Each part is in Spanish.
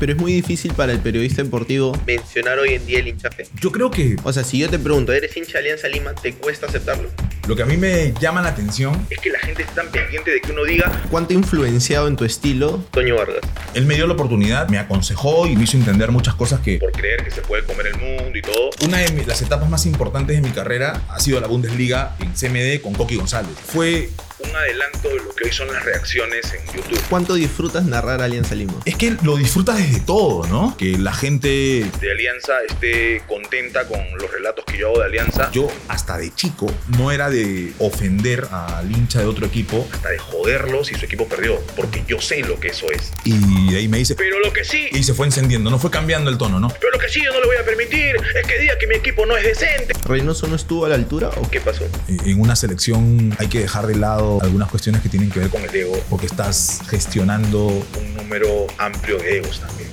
Pero es muy difícil para el periodista deportivo mencionar hoy en día el hinchaje. Yo creo que O sea, si yo te pregunto, ¿eres hincha Alianza Lima? ¿Te cuesta aceptarlo? lo que a mí me llama la atención es que la gente está tan pendiente de que uno diga ¿Cuánto ha influenciado en tu estilo? Toño Vargas Él me dio la oportunidad, me aconsejó y me hizo entender muchas cosas que... por creer que se puede comer el mundo y todo. Una de las etapas más importantes de mi carrera ha sido la Bundesliga en CMD con Coqui González. Fue... Un adelanto de lo que hoy son las reacciones en YouTube. ¿Cuánto disfrutas narrar Alianza Lima? Es que lo disfrutas desde todo, ¿no? Que la gente... De Alianza esté contenta con los relatos que yo hago de Alianza. Yo hasta de chico no era de ofender al hincha de otro equipo hasta de joderlo si su equipo perdió, porque yo sé lo que eso es. y ahí me dice... Pero lo que sí, Y se fue encendiendo, no fue cambiando el tono, ¿no? pero lo que sí yo no le voy a permitir es que diga que mi equipo no es decente. ¿Reynoso no estuvo a la altura? ¿O ¿Qué pasó? En una selección hay que dejar de lado algunas cuestiones que tienen que ver con el ego, porque estás gestionando un número amplio de egos también.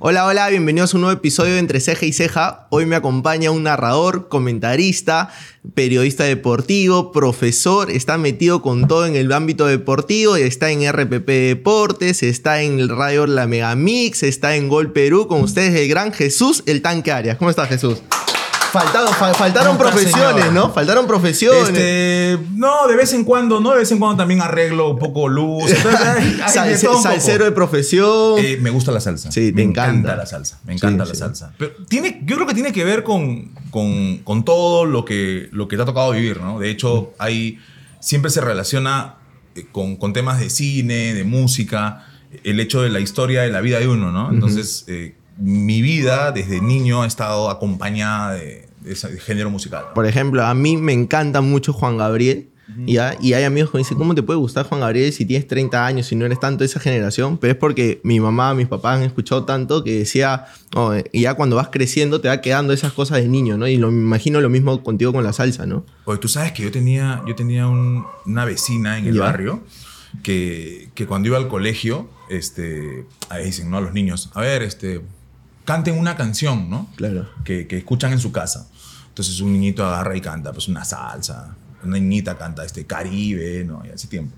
Hola, hola, bienvenidos a un nuevo episodio de Entre Ceja y Ceja. Hoy me acompaña un narrador, comentarista, periodista deportivo, profesor, está metido con todo en el ámbito deportivo, está en RPP Deportes, está en el Radio La Megamix, está en Gol Perú, con ustedes el gran Jesús, el tanque Arias. ¿Cómo estás, Jesús? Faltaron, fa- faltaron ¿Cómo está, profesiones, señor? ¿no? Faltaron profesiones. Este, no, de vez en cuando, ¿no? De vez en cuando también arreglo un poco luz. Entonces, hay- hay Sal- de todo un poco. salsero de profesión. Eh, me gusta la salsa. Sí, me encanta. la salsa. Me encanta Sí, la sí. salsa. Pero tiene, yo creo que tiene que ver con, con, con todo lo que, lo que te ha tocado vivir, ¿no? De hecho, hay, siempre se relaciona eh, con, con temas de cine, de música, el hecho de la historia de la vida de uno, ¿no? Entonces, eh, mi vida desde niño ha estado acompañada de, de ese género musical. ¿no? Por ejemplo, a mí me encanta mucho Juan Gabriel. ¿ya? Y hay amigos que me dicen, ¿cómo te puede gustar Juan Gabriel si tienes 30 años y no eres tanto de esa generación? Pero es porque mi mamá, mis papás han escuchado tanto que decía, "Oh, y ya cuando vas creciendo te va quedando esas cosas de niño, ¿no? Y lo, me imagino lo mismo contigo con la salsa, ¿no? Oye, tú sabes que yo tenía, yo tenía un- una vecina en el Ya. barrio que, que cuando iba al colegio, este, ahí dicen, ¿no? A los niños, a ver, este, canten una canción, ¿no? Claro. Que, que escuchan en su casa. Entonces un niñito agarra y canta, pues una salsa. Una niñita canta este Caribe, ¿no? Y hace tiempo.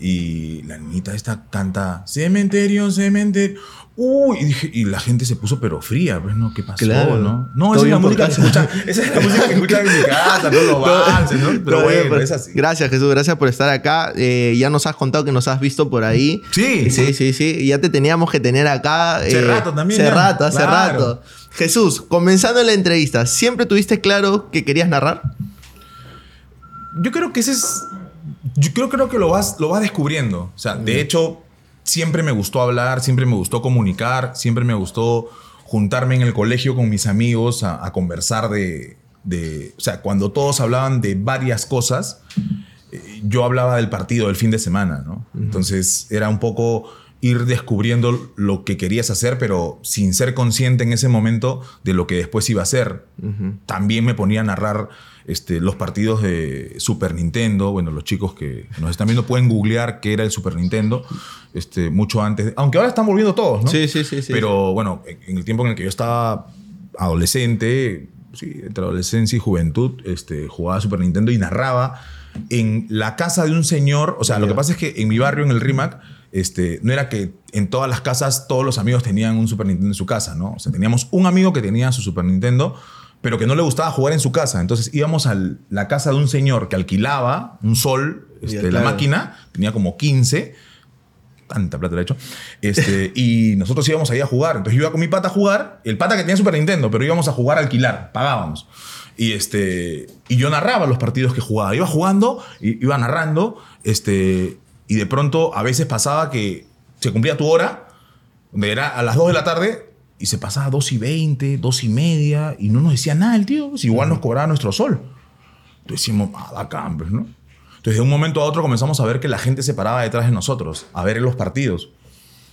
Y la niñita esta canta Cementerio, cementerio. Uy, y, dije, y la gente se puso pero fría, pues, ¿no? ¿Qué pasó, Claro. no? No, esa es, la música que escucha, esa es la música que escuchan en mi casa, no los valses, ¿no? Pero bien, bueno, pero- es así. Gracias, Jesús. Gracias por estar acá. Eh, ya nos has contado que nos has visto por ahí. Sí. Sí, sí, sí. Y Ya te teníamos que tener acá. Hace eh, rato también, Hace rato, hace Claro. rato. Jesús, comenzando la entrevista, ¿siempre tuviste claro que querías narrar? Yo creo que ese es. Yo creo, creo que lo vas, lo vas descubriendo. O sea, de hecho, siempre me gustó hablar, siempre me gustó comunicar, siempre me gustó juntarme en el colegio con mis amigos a, a conversar de, de- O sea, cuando todos hablaban de varias cosas, eh, yo hablaba del partido del fin de semana, ¿no? Entonces era un poco ir descubriendo lo que querías hacer, pero sin ser consciente en ese momento de lo que después iba a hacer. También me ponía a narrar este, los partidos de Super Nintendo. Bueno, los chicos que nos están viendo pueden googlear qué era el Super Nintendo este, mucho antes. de- aunque ahora están volviendo todos, ¿no? Sí, sí, sí, sí. Pero bueno, en en el tiempo en el que yo estaba adolescente, sí, entre adolescencia y juventud, este, jugaba Super Nintendo y narraba en la casa de un señor. O sea, lo que pasa es que en mi barrio, en el RIMAC, este, no era que en todas las casas todos los amigos tenían un Super Nintendo en su casa, ¿no? O sea, teníamos un amigo que tenía su Super Nintendo, pero que no le gustaba jugar en su casa. Entonces íbamos a la casa de un señor que alquilaba un sol, este, la máquina, tenía como 15 tanta plata le he hecho. Este, y nosotros íbamos ahí a jugar. Entonces yo iba con mi pata a jugar, el pata que tenía Super Nintendo, pero íbamos a jugar a alquilar, pagábamos. Y, este, y yo narraba los partidos que jugaba. Iba jugando, iba narrando, este, y de pronto a veces pasaba que se cumplía tu hora, donde era a las 2 de la tarde, y se pasaba a 2 y 20, 2 y media, y no nos decía nada el tío, pues igual nos cobraba nuestro sol. Entonces decimos, ah, bacán, pues, ¿no? Entonces, de un momento a otro comenzamos a ver que la gente se paraba detrás de nosotros, a ver los partidos.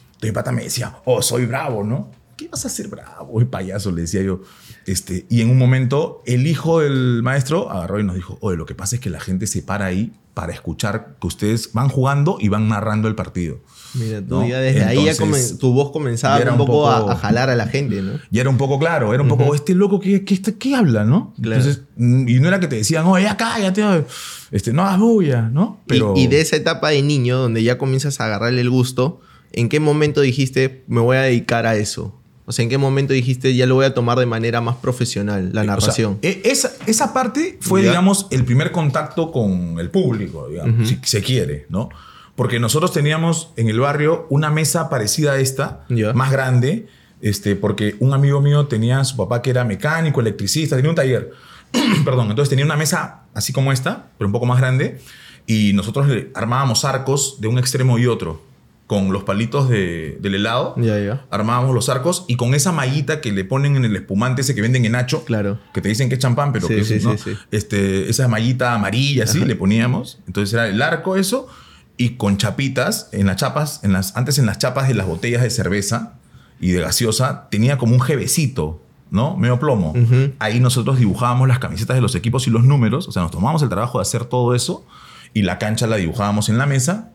Entonces, mi pata me decía, oh, soy bravo, ¿no? ¿qué vas a hacer bravo, el payaso? Le decía yo. Este, y en un momento, el hijo del maestro agarró y nos dijo, oye, lo que pasa es que la gente se para ahí para escuchar que ustedes van jugando y van narrando el partido. Mira, tú ¿no? ya desde ahí ya Entonces, tu voz comenzaba un un poco, A, a jalar a la gente, ¿no? Y era un poco claro, era un poco, este loco, ¿qué, qué, está- qué habla, no? Claro. Entonces, mm, y no era que te decían, oye, ya cállate, este, no hagas bulla, ¿no? Pero, Y, y de esa etapa de niño, donde ya comienzas a agarrarle el gusto, ¿en qué momento dijiste, me voy a dedicar a eso? O sea, ¿en qué momento dijiste, ya lo voy a tomar de manera más profesional, la o sea, narración? e- esa, esa parte fue, Ya. digamos, el primer contacto con el público, digamos, si se quiere, ¿no? Porque nosotros teníamos en el barrio una mesa parecida a esta, Ya. más grande, este, porque un amigo mío tenía a su papá que era mecánico, electricista, tenía un taller. Perdón, entonces tenía una mesa así como esta, pero un poco más grande, y nosotros le armábamos arcos de un extremo y otro, con los palitos de- del helado. Ya, ya. Armábamos los arcos y con esa mallita que le ponen en el espumante ese que venden en Nacho, Claro. que te dicen que es champán, pero Sí, que es, sí, ¿no? sí. Este, esa mallita amarilla así le poníamos. Entonces era el arco eso y con chapitas en las chapas, en las antes en las chapas de las botellas de cerveza y de gaseosa tenía como un jevecito, ¿no? Medio plomo. Ahí nosotros dibujábamos las camisetas de los equipos y los números, o sea, nos tomábamos el trabajo de hacer todo eso y la cancha la dibujábamos en la mesa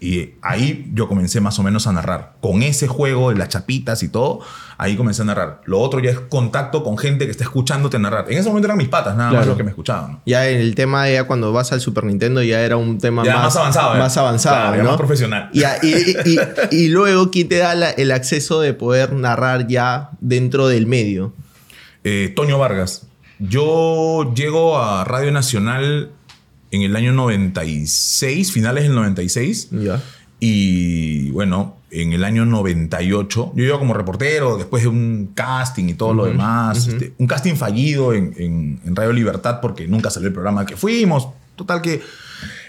y ahí yo comencé más o menos a narrar. Con ese juego de las chapitas y todo, ahí comencé a narrar. Lo otro ya es contacto con gente que está escuchándote narrar. En ese momento eran mis patas, nada más los que me escuchaban. Ya en el tema, ya cuando vas al Super Nintendo, ya era un tema Ya más, más avanzado. ¿eh? Más avanzado, Claro, más profesional. Y, y- y- y- y luego, ¿quién te da la- el acceso de poder narrar ya dentro del medio? Eh, Toño Vargas. Yo llego a Radio Nacional en el año 96, finales del 96. Ya. Y bueno, en el año 98, yo iba como reportero después de un casting y todo lo demás. este, un casting fallido en, en- en Radio Libertad porque nunca salió el programa que fuimos. Total que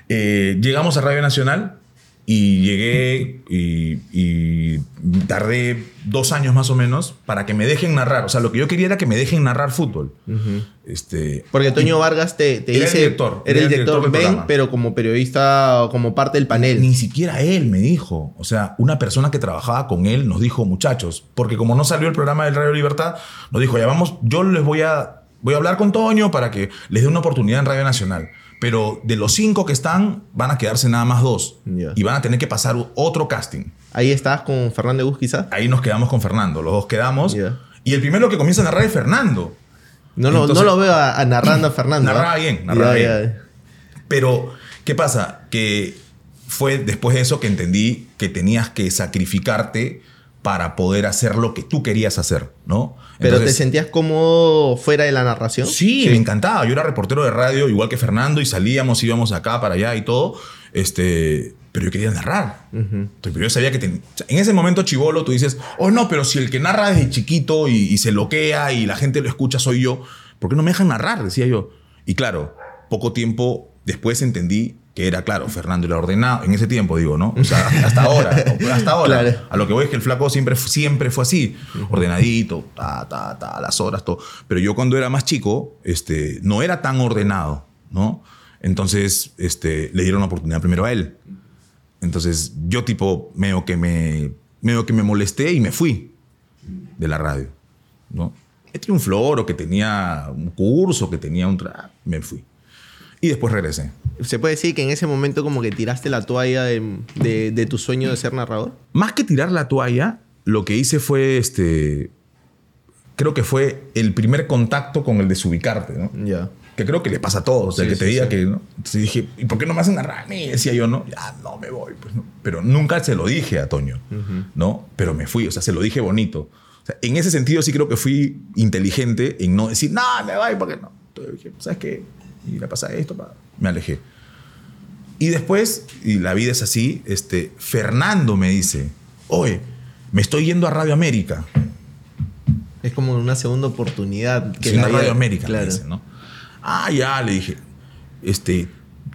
eh, llegamos a Radio Nacional y llegué y, y tardé dos años más o menos para que me dejen narrar. O sea, lo que yo quería era que me dejen narrar fútbol. este, Porque Toño Vargas te, te Era el dice. director, Era el director, programa. pero como periodista, como parte del panel. Ni siquiera él me dijo. O sea, una persona que trabajaba con él nos dijo, muchachos, porque como no salió el programa del Radio Libertad, nos dijo, ya vamos, yo les voy a, voy a hablar con Toño para que les dé una oportunidad en Radio Nacional. Pero de los cinco que están, van a quedarse nada más dos. Y van a tener que pasar otro casting. Ahí estabas con Fernández Bus, quizás. Ahí nos quedamos con Fernando. Los dos quedamos. Y el primero que comienza a narrar es Fernando. No, Entonces- no lo veo a, a narrando a Fernando. Narraba ¿ah? bien, narraba bien. Pero, ¿qué pasa? Que fue después de eso que entendí que tenías que sacrificarte para poder hacer lo que tú querías hacer, ¿no? Pero Entonces, te sentías cómodo fuera de la narración. Sí, me encantaba. Yo era reportero de radio, igual que Fernando, y salíamos, íbamos acá para allá y todo. Este, pero yo quería narrar. Pero yo sabía que sea, en ese momento chivolo tú dices, oh no, pero si el que narra desde chiquito y, y se loquea y la gente lo escucha soy yo, ¿por qué no me dejan narrar? Decía yo. Y claro, poco tiempo después entendí que era, claro, Fernando era ordenado, en ese tiempo digo, ¿no? O sea, hasta ahora, hasta ahora. Claro. A lo que voy es que el flaco siempre, siempre fue así, ordenadito, ta, ta, ta, las horas, todo. Pero yo cuando era más chico, este, no era tan ordenado, ¿no? Entonces, este, le dieron la oportunidad primero a él. Entonces, yo tipo, medio que me, medio que me molesté y me fui de la radio, ¿no? Tenía un floro, que tenía un curso, que tenía un... Me fui. Y después regresé. Se puede decir que en ese momento como que tiraste la toalla de, de- de tu sueño de ser narrador. Más que tirar la toalla, lo que hice fue este. Creo que fue el primer contacto con el desubicarte, ¿no? Ya. Que creo que le pasa a todos. el Sí, que sí, te diga sí. que. ¿no? Entonces dije, ¿y por qué no me hacen narrar a mí? Decía yo, ¿no? Ya, no me voy. Pues, ¿no? Pero nunca se lo dije a Toño, ¿no? Pero me fui, o sea, se lo dije bonito. O sea, en ese sentido sí creo que fui inteligente en no decir, no, me voy, porque no. Entonces dije, ¿sabes qué? Y le pasa esto, pa. me alejé. Y después, y la vida es así, este, Fernando me dice, oye, me estoy yendo a Radio América. Es como una segunda oportunidad. Que la vida- Radio América, me Claro. dice, ¿no? Ah, ya, le dije. Este,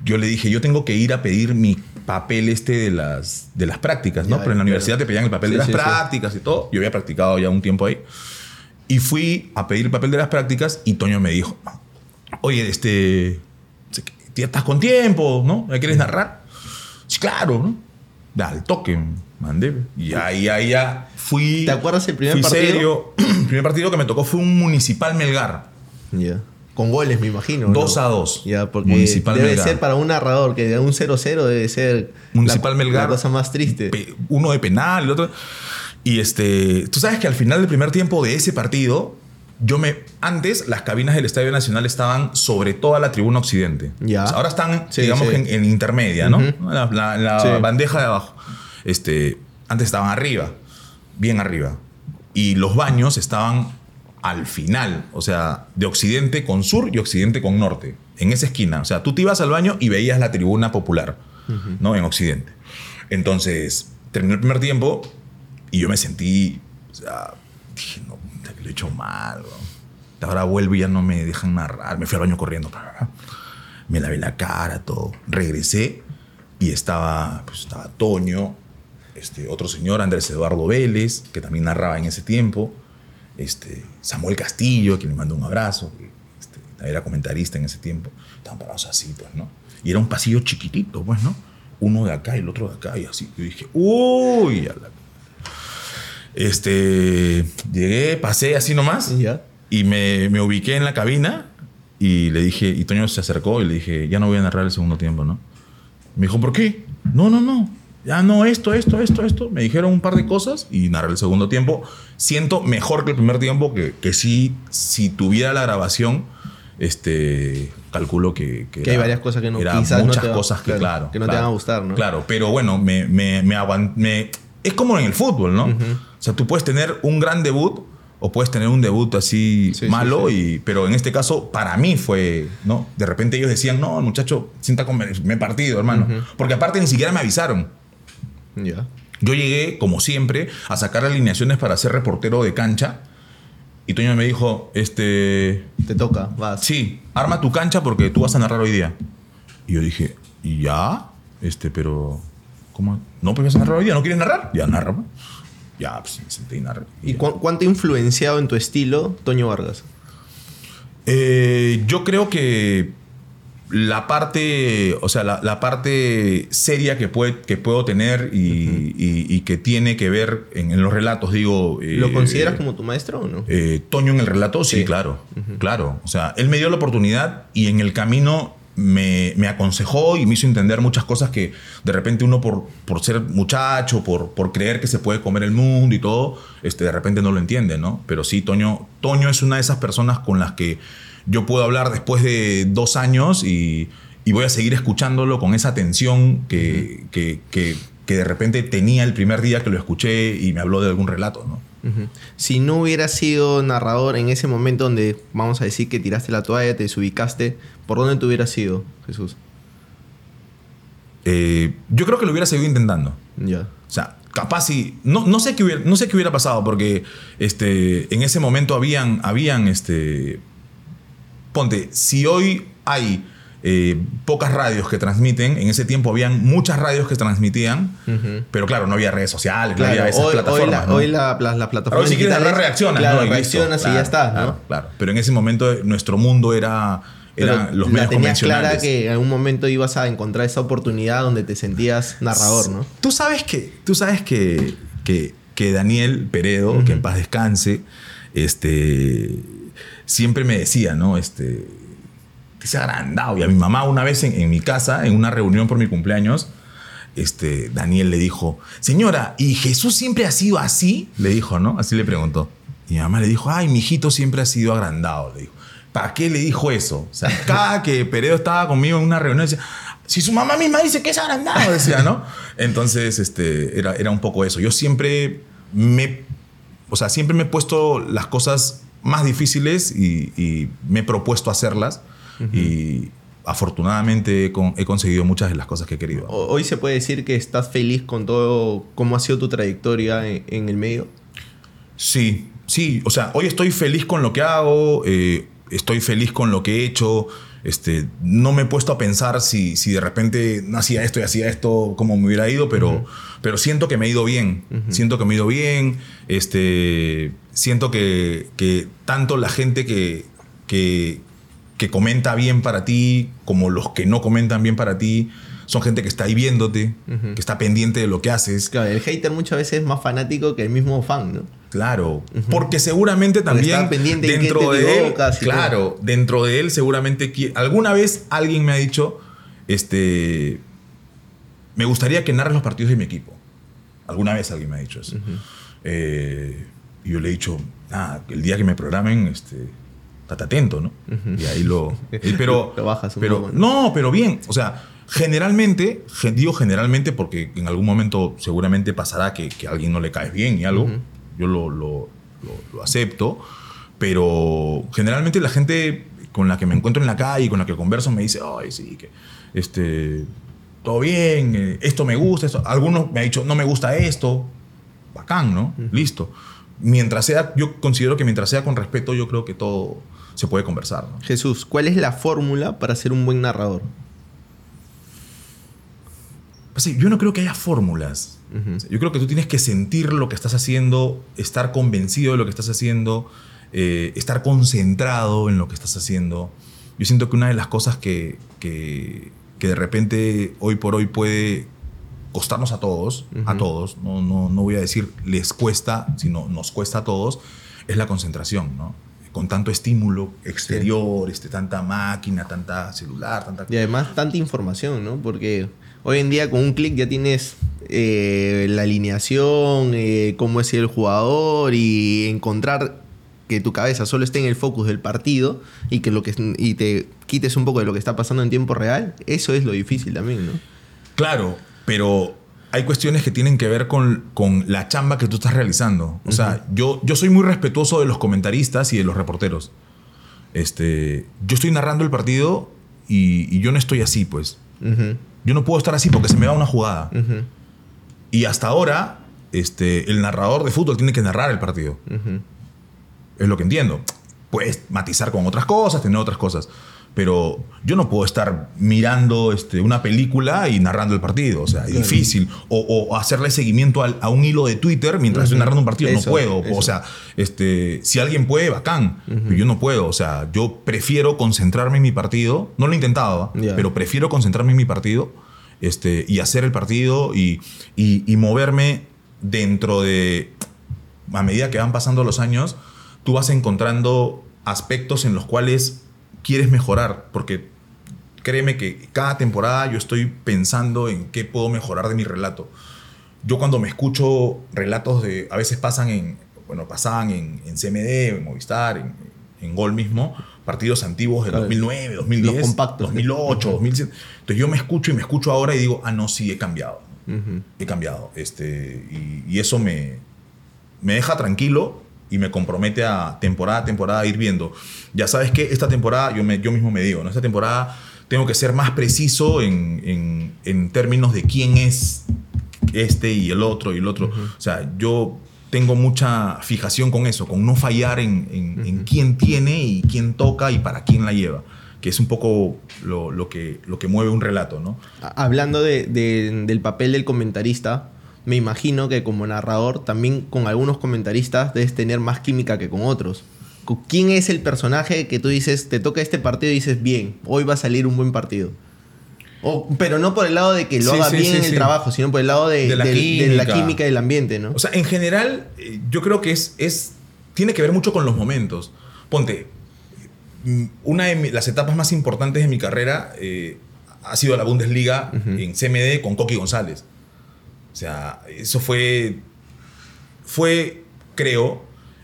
yo le dije, yo tengo que ir a pedir mi papel este de las, de las prácticas, ¿no? Ya, Pero en la claro. universidad te pedían el papel Sí, de las sí, sí. prácticas y todo. Yo había practicado ya un tiempo ahí. Y fui a pedir el papel de las prácticas y Toño me dijo, oye, este, estás con tiempo, ¿no? ¿Me quieres narrar? Sí, claro, ¿no? Al toque, mandé. Y ahí, ahí ya fui. ¿Te acuerdas el primer fui partido? serio. el primer partido que me tocó fue un Municipal Melgar. Ya. Con goles, me imagino. ¿no? 2 a 2. Ya, porque Municipal debe Melgar. ser para un narrador que de un 0-0 debe ser Municipal la, Melgar. la cosa más triste. Uno de penal, el otro. Y este. Tú sabes que al final del primer tiempo de ese partido. Yo me. Antes, las cabinas del Estadio Nacional estaban sobre toda la tribuna occidente. Ya. O sea, ahora están, Sí, digamos, sí. En, en intermedia, ¿no? La, la- la Sí. bandeja de abajo. Este. Antes estaban arriba. Bien arriba. Y los baños estaban al final. O sea, de occidente con sur y occidente con norte. En esa esquina. O sea, tú te ibas al baño y veías la tribuna popular, ¿no? En occidente. Entonces, terminó el primer tiempo y yo me sentí. O sea, dije, no, puta, que lo he hecho mal. weón. Ahora vuelvo y ya no me dejan narrar. Me fui al baño corriendo. Me lavé la cara, todo. Regresé y estaba, pues, estaba Toño, este, otro señor, Andrés Eduardo Vélez, que también narraba en ese tiempo. Este, Samuel Castillo, que le mandó un abrazo, este, era comentarista en ese tiempo. Estaban parados así, pues, ¿no? Y era un pasillo chiquitito, pues, ¿no? Uno de acá y el otro de acá, y así. Yo dije, uy, a la- Este, llegué, pasé así nomás. Ya. Y me, me ubiqué en la cabina y le dije, y Toño se acercó y le dije, ya no voy a narrar el segundo tiempo, ¿no? Me dijo, ¿por qué? No, no, no. Ya no, esto, esto, esto, esto. Me dijeron un par de cosas y narré el segundo tiempo. Siento mejor que el primer tiempo, que, que sí, si tuviera la grabación, este, calculo que... Que hay varias cosas que no- era quizás no muchas te va- cosas que, claro, claro. que no te claro, van a gustar, ¿no? Claro, pero bueno, me, me, me, me- es como en el fútbol, ¿no? O sea, tú puedes tener un gran debut o puedes tener un debut así Sí, sí, malo, sí. Y, pero en este caso para mí fue, ¿no? De repente ellos decían, no, el muchacho sienta como me he partido, hermano. Porque aparte ni siquiera me avisaron. Ya. Yo llegué, como siempre, a sacar alineaciones para ser reportero de cancha. Y Toño me dijo, este, Te toca, vas. sí, arma tu cancha porque tú vas a narrar hoy día. Y yo dije, ¿y ya? Este, pero, ¿cómo? No, pues vas a narrar hoy día, ¿no quieres narrar? Ya, narra. Ya, pues me senté y narré. ¿Y cu- cuánto ha influenciado en tu estilo Toño Vargas? Eh, yo creo que la parte, o sea, la, la parte seria que, puede, que puedo tener y, y- y que tiene que ver en, en los relatos, digo... eh, ¿Lo consideras como tu maestro o no? eh, Toño en el relato, sí, Sí. claro, claro. O sea, él me dio la oportunidad y en el camino me, me aconsejó y me hizo entender muchas cosas que de repente uno por, por ser muchacho, por, por creer que se puede comer el mundo y todo, este, de repente no lo entiende, ¿no? Pero sí, Toño, Toño es una de esas personas con las que yo puedo hablar después de dos años y, y voy a seguir escuchándolo con esa atención que, que, que- que de repente tenía el primer día que lo escuché y me habló de algún relato, ¿no? Si no hubieras sido narrador en ese momento donde vamos a decir que tiraste la toalla, te desubicaste, ¿por dónde te hubieras ido, Jesús? Eh, yo creo que lo hubiera seguido intentando. Ya. O sea, capaz si. No, no, sé, qué hubiera, no sé qué hubiera pasado, porque este, en ese momento habían. habían este, ponte, si hoy hay eh, pocas radios que transmiten, en ese tiempo habían muchas radios que transmitían, pero claro, no había redes sociales, no Claro, había esas hoy, hoy plataformas. la, ¿no? hoy la, la, la plataforma Ahora, si quieres narrar, reaccionas. Claro, ¿no? Y listo. reaccionas y Claro, ya está, ¿no? Claro, claro. Pero en ese momento eh, nuestro mundo era, Pero eran los la medios tenías convencionales. clara que en algún momento ibas a encontrar esa oportunidad donde te sentías narrador, ¿no? Tú sabes que, tú sabes que, que, que Daniel Peredo, que en paz descanse, este, siempre me decía, ¿no? Este, que se agrandado. Y a mi mamá una vez en, en mi casa, en una reunión por mi cumpleaños, este, Daniel le dijo, señora, ¿y Jesús siempre ha sido así? Le dijo, ¿no? Así le preguntó. Y mi mamá le dijo, ay, mi hijito siempre ha sido agrandado, le dijo. ¿Para qué le dijo eso? O sea, cada que Peredo estaba conmigo en una reunión, decía, si su mamá misma dice que es agrandado, decía, ¿no? Entonces, este, era, era un poco eso. Yo siempre me, o sea, siempre me he puesto las cosas más difíciles y, y me he propuesto hacerlas. Y afortunadamente he, con- he conseguido muchas de las cosas que he querido. Hoy se puede decir que estás feliz con todo, cómo ha sido tu trayectoria en, en el medio. Sí, sí. O sea, hoy estoy feliz con lo que hago, eh, estoy feliz con lo que he hecho. Este, no me he puesto a pensar si, si de repente no hacía esto y hacía esto, como me hubiera ido, pero, pero siento que me he ido bien. Siento que me he ido bien. Este, siento que, que tanto la gente que, que, que comenta bien para ti, como los que no comentan bien para ti. Son gente que está ahí viéndote, que está pendiente de lo que haces. Claro, el hater muchas veces es más fanático que el mismo fan, ¿no? Claro, porque seguramente también está pendiente dentro te de él, claro, dentro de él seguramente alguna vez alguien me ha dicho, este, me gustaría que narres los partidos de mi equipo. Alguna vez alguien me ha dicho eso. Eh, y yo le he dicho, nada, el día que me programen, este, estate atento, ¿no? Y ahí lo, pero, Lo bajas un pero poco, ¿no? no, pero bien, o sea, generalmente, gen- digo generalmente porque en algún momento seguramente pasará que, que a alguien no le caes bien y algo, yo lo, lo- acepto, pero generalmente la gente con la que me encuentro en la calle con la que converso me dice, ay, sí, que este, todo bien, eh, esto me gusta, esto. Algunos me han dicho, no me gusta esto, bacán, ¿no? Listo. Mientras sea, yo considero que mientras sea con respeto, yo creo que todo se puede conversar, ¿no? Jesús, ¿cuál es la fórmula para ser un buen narrador? Pues sí, yo no creo que haya fórmulas. Yo creo que tú tienes que sentir lo que estás haciendo, estar convencido de lo que estás haciendo, eh, estar concentrado en lo que estás haciendo. Yo siento que una de las cosas que, que, que de repente hoy por hoy puede costarnos a todos, a todos, no, no, no voy a decir les cuesta, sino nos cuesta a todos, es la concentración, ¿no? Con tanto estímulo exterior, este, tanta máquina, tanta celular, tanta... Y además tanta información, ¿no? Porque hoy en día con un clic ya tienes eh, la alineación, eh, cómo es el jugador y encontrar que tu cabeza solo esté en el focus del partido y que lo que y te quites un poco de lo que está pasando en tiempo real, eso es lo difícil también, ¿no? Claro, pero hay cuestiones que tienen que ver con, con la chamba que tú estás realizando. O sea, yo, yo soy muy respetuoso de los comentaristas y de los reporteros. Este, yo estoy narrando el partido y, y yo no estoy así, pues. Ujú, Yo no puedo estar así porque se me va una jugada. ujú, Y hasta ahora, este, el narrador de fútbol tiene que narrar el partido. Es lo que entiendo. Puedes matizar con otras cosas, tener otras cosas. Pero yo no puedo estar mirando este, una película y narrando el partido. O sea, es difícil. O, o hacerle seguimiento al- a un hilo de Twitter mientras estoy narrando un partido. Eso, no puedo. eso. O sea, este, si alguien puede, bacán. Pero yo no puedo. O sea, yo prefiero concentrarme en mi partido. No lo he intentado, pero prefiero concentrarme en mi partido este, y hacer el partido y, y- y moverme dentro de a medida que van pasando los años, tú vas encontrando aspectos en los cuales quieres mejorar, porque créeme que cada temporada yo estoy pensando en qué puedo mejorar de mi relato. Yo cuando me escucho relatos de, a veces pasan en, bueno, pasaban en, en CMD, en Movistar, en, en Gol mismo, partidos antiguos Claro. 2009, 2010, Los compactos. 2008, 2007. Entonces yo me escucho y me escucho ahora y digo, ah, no, sí, he cambiado he cambiado. Este, y, y eso me, me deja tranquilo y me compromete a temporada a temporada ir viendo. Ya sabes que esta temporada, yo, me, yo mismo me digo, ¿no? esta temporada tengo que ser más preciso en, en- en términos de quién es este y el otro y el otro. O sea, yo tengo mucha fijación con eso, con no fallar en, en- en quién tiene y quién toca y para quién la lleva, que es un poco lo, lo que, lo que mueve un relato, ¿no? Hablando de- de- del papel del comentarista, me imagino que como narrador también con algunos comentaristas debes tener más química que con otros. ¿Quién es el personaje que tú dices, te toca este partido y dices, bien, hoy va a salir un buen partido? Pero no por el lado de que lo Sí, haga sí, bien sí, en el trabajo, sino por el lado de, De la del- de la química. química del ambiente, ¿no? O sea, en general, eh, yo creo que es, es. Tiene que ver mucho con los momentos. Ponte. mm, Una de las etapas más importantes de mi carrera eh, ha sido la Bundesliga en CMD con Coqui González. O sea, eso fue. Fue, creo,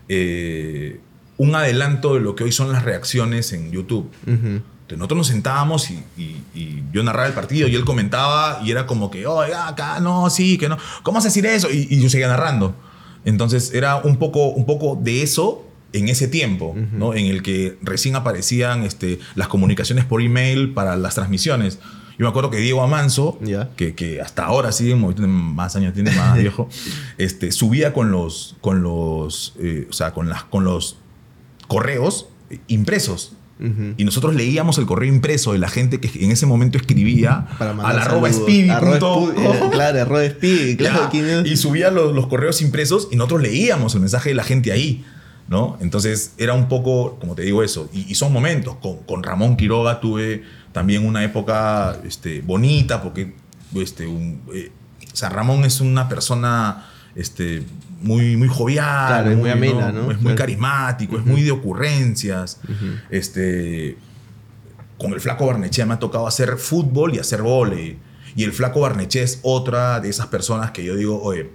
eh, un adelanto de lo que hoy son las reacciones en YouTube. Ujú. Entonces, nosotros nos sentábamos y, y- y yo narraba el partido y él comentaba y era como que, oiga, acá, no, sí, que no. ¿Cómo vas a decir eso? Y, y yo seguía narrando. Entonces era un poco, un poco de eso en ese tiempo, ¿no? En el que recién aparecían este, las comunicaciones por email para las transmisiones. Yo me acuerdo que Diego Amanso, que, que hasta ahora sigue, más años, tiene más viejo, este, subía con los, con los, eh, o sea, con las, con los correos impresos. Y nosotros leíamos el correo impreso de la gente que en ese momento escribía Para a la arroba speedy Arroba eh, Claro, arroba speedy, claro. Y subía los, los correos impresos y nosotros leíamos el mensaje de la gente ahí. ¿No? Entonces era un poco, como te digo eso, y, y son momentos. Con, con Ramón Quiroga tuve también una época este, bonita, porque este, un, eh, o sea, Ramón es una persona este, muy, muy jovial, Claro, es muy amena, ¿no? Es muy Claro. carismático, es muy de ocurrencias. este, con el flaco Barnechea me ha tocado hacer fútbol y hacer vóley. Y el flaco Barnechea es otra de esas personas que yo digo, oye,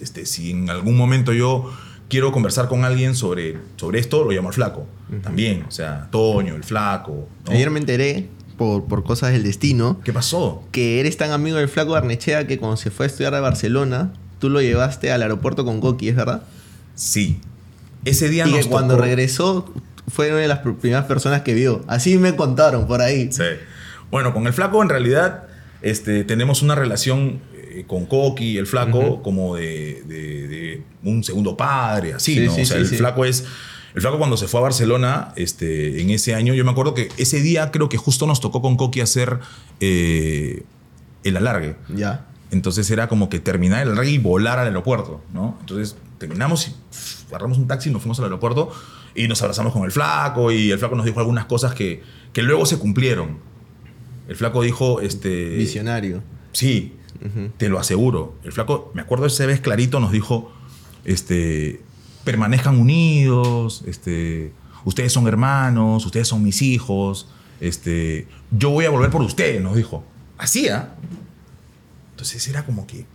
este, si en algún momento yo quiero conversar con alguien sobre, sobre esto, lo llamo al flaco. También, o sea, Toño, el flaco. ¿no? Ayer me enteré, por, por cosas del destino, ¿Qué pasó? que eres tan amigo del flaco Barnechea que cuando se fue a estudiar a Barcelona, tú lo llevaste al aeropuerto con Coqui, ¿es verdad? Sí. Ese día Y que nos cuando tocó- regresó fue una de las pr- primeras personas que vio. Así me contaron por ahí. Sí. Bueno, con el flaco en realidad este, tenemos una relación eh, con Coqui, el flaco, como de, de- de un segundo padre, así, Sí, ¿no? sí, o sea, sí, el flaco es... El flaco cuando se fue a Barcelona, este, en ese año, yo me acuerdo que ese día creo que justo nos tocó con Coqui hacer eh, el alargue. Ya. Entonces era como que terminar el rey y volar al aeropuerto, ¿no? Entonces terminamos y pff, agarramos un taxi y nos fuimos al aeropuerto y nos abrazamos con el flaco y el flaco nos dijo algunas cosas que, que luego se cumplieron. El flaco dijo, este... Visionario. Sí, te lo aseguro. El flaco, me acuerdo esa vez clarito, nos dijo, este, permanezcan unidos, este, ustedes son hermanos, ustedes son mis hijos, este, yo voy a volver por ustedes, nos dijo. Así, ¿ah? Entonces era como que,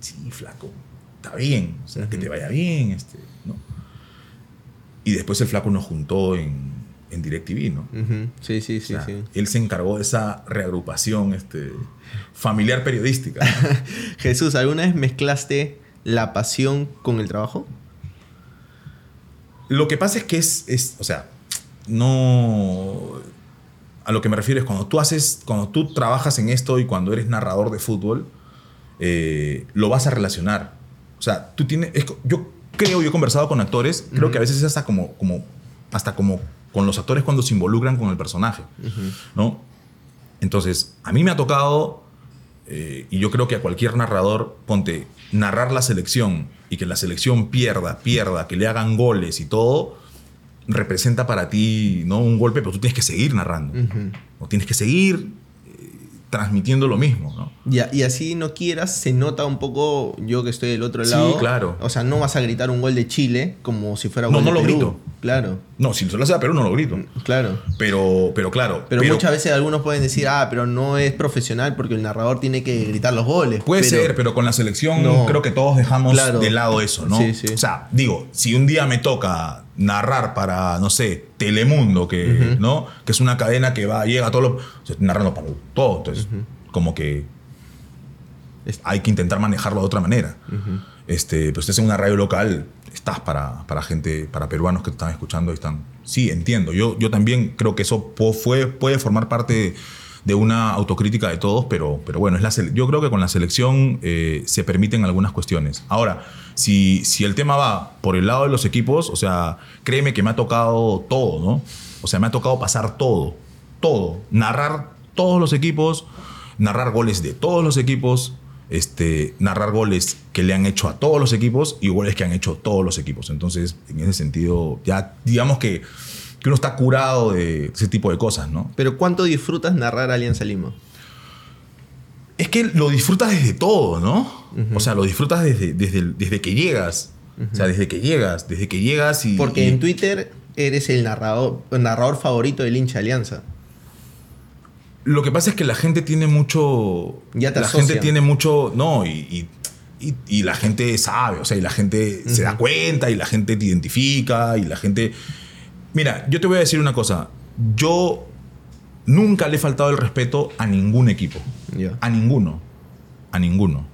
sí, flaco, está bien, o sea, que te vaya bien, este, ¿no? Y después el flaco nos juntó en, en DirecTV, ¿no? Sí, sí, sí, O sea, sí. Él se encargó de esa reagrupación este, familiar periodística. Jesús, ¿alguna vez mezclaste la pasión con el trabajo? Lo que pasa es que es, es, o sea, no... A lo que me refiero es cuando tú haces, cuando tú trabajas en esto y cuando eres narrador de fútbol, eh, lo vas a relacionar. O sea, tú tienes, es yo creo, yo he conversado con actores, creo que a veces es hasta como, como, hasta como con los actores cuando se involucran con el personaje, ¿no? Entonces, a mí me ha tocado, eh, y yo creo que a cualquier narrador, ponte, narrar la selección y que la selección pierda, pierda, que le hagan goles y todo, representa para ti no un golpe, pero tú tienes que seguir narrando. O tienes que seguir eh, transmitiendo lo mismo, ¿no? Y, así no quieras, se nota un poco yo que estoy del otro Sí, lado. claro. O sea, no vas a gritar un gol de Chile como si fuera un No, gol no de lo Perú. grito. Claro, No, si lo hace a Perú no lo grito. claro. Pero, pero claro. Pero, muchas veces algunos pueden decir, ah, pero no es profesional porque el narrador tiene que gritar los goles. Puede Pero- ser, pero con la selección No. creo que todos dejamos Claro. de lado eso, ¿no? Sí, sí. O sea, digo, si un día me toca narrar para, no sé, Telemundo, que, ¿no? que es una cadena que va, llega a todos los... narrando para todo, entonces como que hay que intentar manejarlo de otra manera. este, pero estás en una radio local, estás para, para gente, para peruanos que te están escuchando y están... Sí, entiendo. Yo, yo también creo que eso fue, puede formar parte de una autocrítica de todos, pero, pero bueno, es la yo creo que con la selección eh, se permiten algunas cuestiones. Ahora, si, si el tema va por el lado de los equipos, o sea, créeme que me ha tocado todo, ¿no? O sea, me ha tocado pasar todo, todo, narrar todos los equipos, narrar goles de todos los equipos, este, narrar goles que le han hecho a todos los equipos y goles que han hecho todos los equipos. Entonces, en ese sentido, ya digamos que, que uno está curado de ese tipo de cosas, ¿no? Pero ¿cuánto disfrutas narrar Alianza Lima? Es que lo disfrutas desde todo, ¿no? O sea, lo disfrutas desde, desde, desde que llegas. O sea, desde que llegas, desde que llegas y... Porque y- en Twitter eres el narrador, el narrador favorito del hincha Alianza. Lo que pasa es que la gente tiene mucho. Ya te La asocian. gente tiene mucho. No, y, y, y- y la gente sabe, o sea, y la gente se da cuenta, y la gente te identifica, y la gente. Mira, yo te voy a decir una cosa. Yo nunca le he faltado el respeto a ningún equipo. A ninguno. A ninguno.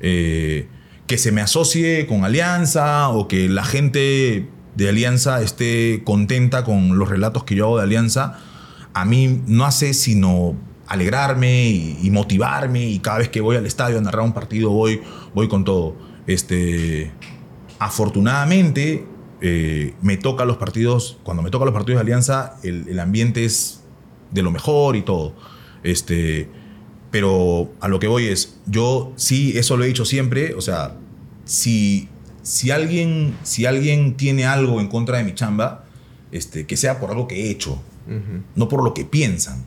Eh, que se me asocie con Alianza o que la gente de Alianza esté contenta con los relatos que yo hago de Alianza, a mí no hace sino alegrarme y, motivarme y cada vez que voy al estadio a narrar un partido voy, voy con todo. Este, afortunadamente eh, me toca los partidos, cuando me toca los partidos de Alianza, el, el ambiente es de lo mejor y todo. Este, pero a lo que voy es, yo sí, eso lo he dicho siempre, o sea, si si alguien, si alguien tiene algo en contra de mi chamba, este, que sea por algo que he hecho, no por lo que piensan.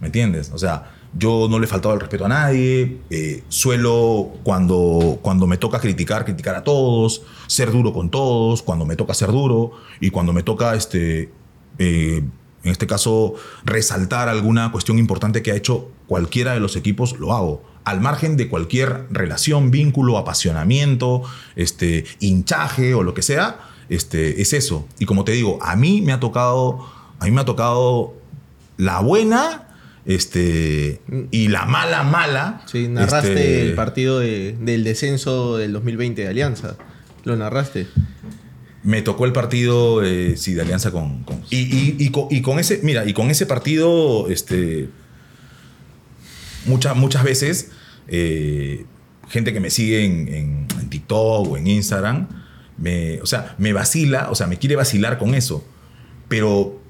¿Me entiendes? O sea, yo no le he faltado el respeto a nadie, eh, suelo cuando, cuando me toca criticar, criticar a todos, ser duro con todos, cuando me toca ser duro y cuando me toca, este, eh, en este caso, resaltar alguna cuestión importante que ha hecho cualquiera de los equipos, lo hago. Al margen de cualquier relación, vínculo, apasionamiento, este, hinchaje o lo que sea, este, es eso. Y como te digo, a mí me ha tocado, a mí me ha tocado la buena este, y la mala, mala. Sí, narraste este, el partido de- del descenso del 2020 de Alianza. Lo narraste. Me tocó el partido, eh, sí, de alianza con... con- y, y- y con, y con ese, mira, y con ese partido, este, muchas muchas veces, eh, gente que me sigue en, en- en TikTok o en Instagram, me, o sea, me vacila, o sea, me quiere vacilar con eso. Pero,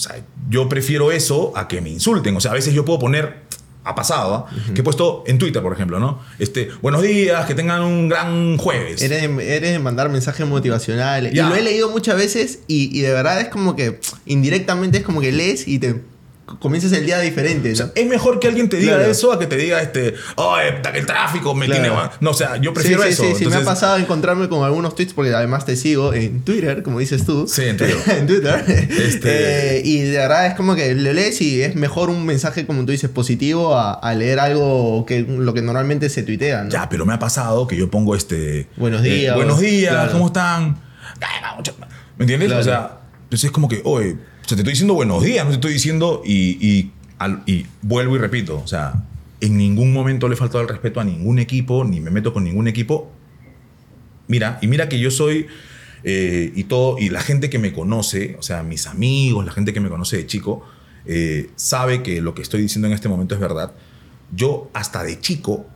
o sea, yo prefiero eso a que me insulten. O sea, a veces yo puedo poner, ha pasado, ¿ah? que he puesto en Twitter, por ejemplo, ¿no? Este, buenos días, que tengan un gran jueves. Eres, eres de mandar mensajes motivacionales. Ya. Y lo he leído muchas veces y, y de verdad es como que indirectamente es como que lees y te comienzas el día diferente. ¿no? Es mejor que alguien te diga Claro. eso a que te diga, este, oh, el tráfico me Claro. tiene... No, o sea, yo prefiero sí, sí, eso. Sí, sí, me ha pasado encontrarme con algunos tweets porque además te sigo en Twitter, como dices tú. Sí, en Twitter. en Twitter. Este- Eh, y de verdad es como que lo lees y es mejor un mensaje, como tú dices, positivo a, a leer algo que lo que normalmente se tuitea. ¿no? Ya, pero me ha pasado que yo pongo este... Buenos eh, días. buenos días, Claro. ¿cómo están? ¿Me entiendes? O sea, entonces es como que, oye, sea, te estoy diciendo buenos días, no te estoy diciendo... Y, y, al- y vuelvo y repito, o sea, en ningún momento le he faltado el respeto a ningún equipo, ni me meto con ningún equipo. Mira, y mira que yo soy... eh, y todo, y la gente que me conoce, o sea, mis amigos, la gente que me conoce de chico, eh, sabe que lo que estoy diciendo en este momento es verdad. Yo hasta de chico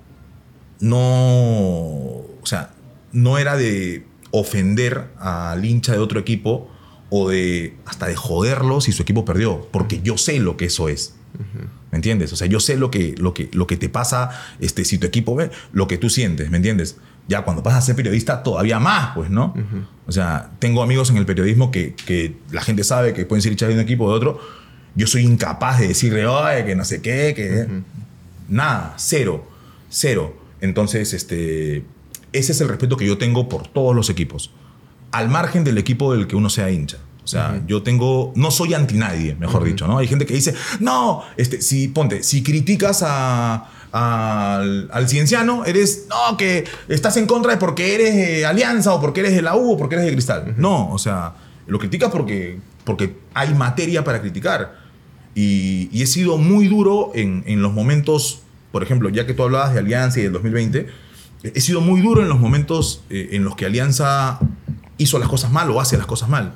no, o sea, no era de ofender al hincha de otro equipo o de hasta de joderlo si su equipo perdió, porque yo sé lo que eso es. ¿Me entiendes? O sea, yo sé lo que, lo que, lo que te pasa este, si tu equipo ve, lo que tú sientes, ¿me entiendes? Ya cuando pasas a ser periodista, todavía más, pues, ¿no? O sea, tengo amigos en el periodismo que, que la gente sabe que pueden ser hinchas de un equipo o de otro. Yo soy incapaz de decirle, oye, que no sé qué, que. Nada, cero, cero. Entonces, este, ese es el respeto que yo tengo por todos los equipos, al margen del equipo del que uno sea hincha. O sea, yo tengo, no soy anti nadie, mejor dicho, ¿no? Hay gente que dice, no, este, si, ponte, si criticas a, al, al cienciano, eres, no, que estás en contra de porque eres de Alianza o porque eres de la U o porque eres de Cristal. No, o sea, lo criticas porque, porque hay materia para criticar. Y, y he sido muy duro en, en los momentos, por ejemplo, ya que tú hablabas de Alianza y del 2020, he sido muy duro en los momentos eh, en los que Alianza hizo las cosas mal o hace las cosas mal,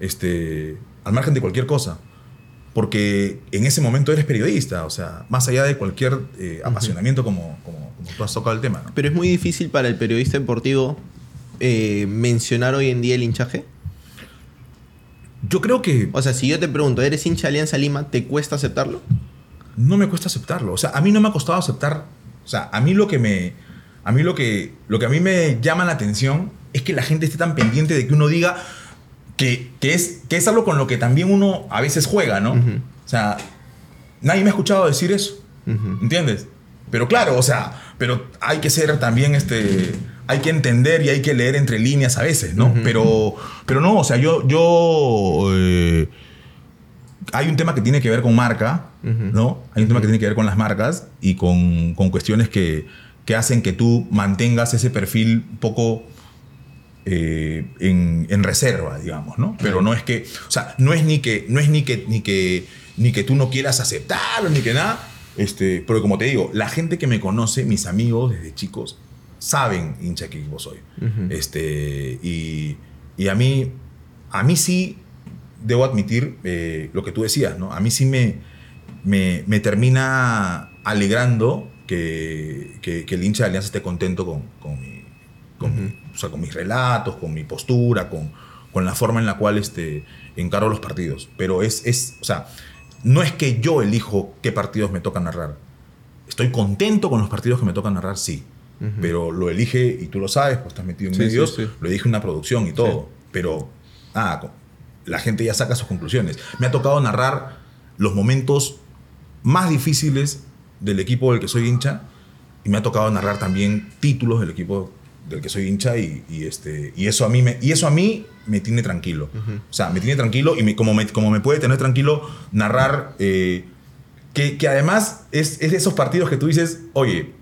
este, al margen de cualquier cosa. Porque en ese momento eres periodista, o sea, más allá de cualquier eh, apasionamiento como, como, como tú has tocado el tema. ¿no? Pero es muy difícil para el periodista deportivo eh, mencionar hoy en día el hinchaje. Yo creo que O sea, si yo te pregunto, ¿eres hincha de Alianza Lima? ¿Te cuesta aceptarlo? no me cuesta aceptarlo. O sea, a mí no me ha costado aceptar. O sea, a mí lo que me. A mí lo que, lo que a mí me llama la atención es que la gente esté tan pendiente de que uno diga que, que es, que es algo con lo que también uno a veces juega, ¿no? O sea, nadie me ha escuchado decir eso. ¿Entiendes? Pero claro, o sea, pero hay que ser también este. Hay que entender y hay que leer entre líneas a veces, ¿no? pero, pero no, o sea, yo. yo eh, hay un tema que tiene que ver con marca, ¿no? Hay un tema que tiene que ver con las marcas y con, con cuestiones que, que hacen que tú mantengas ese perfil un poco eh, en, en reserva, digamos, ¿no? Pero no es que, o sea, no es ni que, no es ni que, ni que, ni que tú no quieras aceptarlo, ni que nada. Este, pero como te digo, la gente que me conoce, mis amigos desde chicos, saben hincha que equipo soy. este, y, y a mí, a mí sí, debo admitir eh, lo que tú decías, ¿no? A mí sí me, me, me termina alegrando que, que- que el hincha de Alianza esté contento con, con, mi- con mi- o sea, con mis relatos, con mi postura, con, con la forma en la cual este, encaro los partidos. Pero es, es, o sea, no es que yo elijo qué partidos me toca narrar. Estoy contento con los partidos que me toca narrar, sí. Pero lo elige, y tú lo sabes, pues estás metido en Sí, medios, sí, sí. lo elige una producción y todo. Pero, co- la gente ya saca sus conclusiones. Me ha tocado narrar los momentos más difíciles del equipo del que soy hincha y me ha tocado narrar también títulos del equipo del que soy hincha y, y, este, y, eso, a mí me, y eso a mí me tiene tranquilo. O sea, me tiene tranquilo y me- como, me, como me puede tener tranquilo narrar, eh, que, que además es, es de esos partidos que tú dices, oye,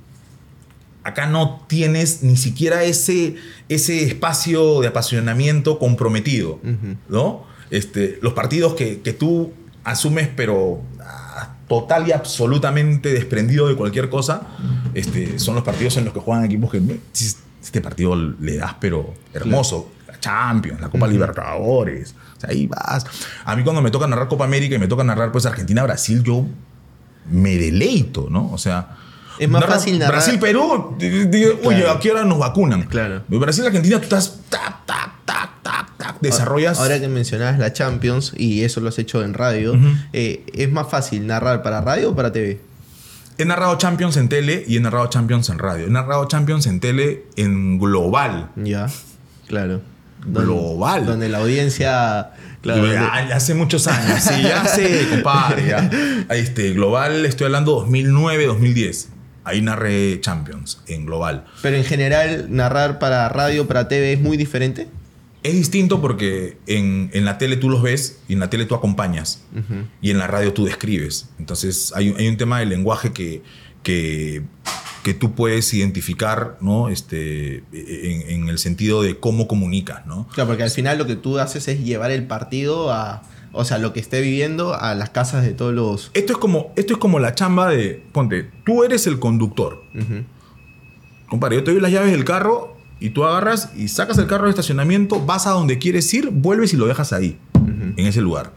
acá no tienes ni siquiera ese, ese espacio de apasionamiento comprometido, ¿no? Este, los partidos que, que tú asumes, pero ah, total y absolutamente desprendido de cualquier cosa, este, son los partidos en los que juegan equipos que este partido le das, pero hermoso. La Champions, la Copa Libertadores. O sea, ahí vas. A mí cuando me toca narrar Copa América y me toca narrar pues Argentina-Brasil, yo me deleito, ¿no? O sea... Es más fácil narrar- Brasil-Perú, oye. ¿a qué hora nos vacunan? Claro. Brasil-Argentina, tú estás tac, tac, tac, tac, tac, desarrollas... Ahora que mencionabas la Champions y eso lo has hecho en radio, eh, ¿es más fácil narrar para radio o para TV? He narrado Champions en tele y he narrado Champions en radio. He narrado Champions en tele en global. Ya, claro. Global. Donde la audiencia. Claro, donde- hace muchos años, sí, ya sé, compadre. ya. Este, global, estoy hablando 2009, 2010. Ahí narré Champions en global. pero en general, narrar para radio, para TV es muy diferente. Es distinto porque en, en la tele tú los ves y en la tele tú acompañas y en la radio tú describes. Entonces hay, un- hay un tema de lenguaje que, que, que tú puedes identificar ¿no? este, en, en el sentido de cómo comunicas. ¿no? Claro, porque al final lo que tú haces es llevar el partido a. O sea, lo que esté viviendo a las casas de todos los. Esto, es como, esto es como la chamba de, ponte, tú eres el conductor. Compadre, yo te doy las llaves del carro y tú agarras y sacas el carro de estacionamiento, vas a donde quieres ir, vuelves y lo dejas ahí, en ese lugar.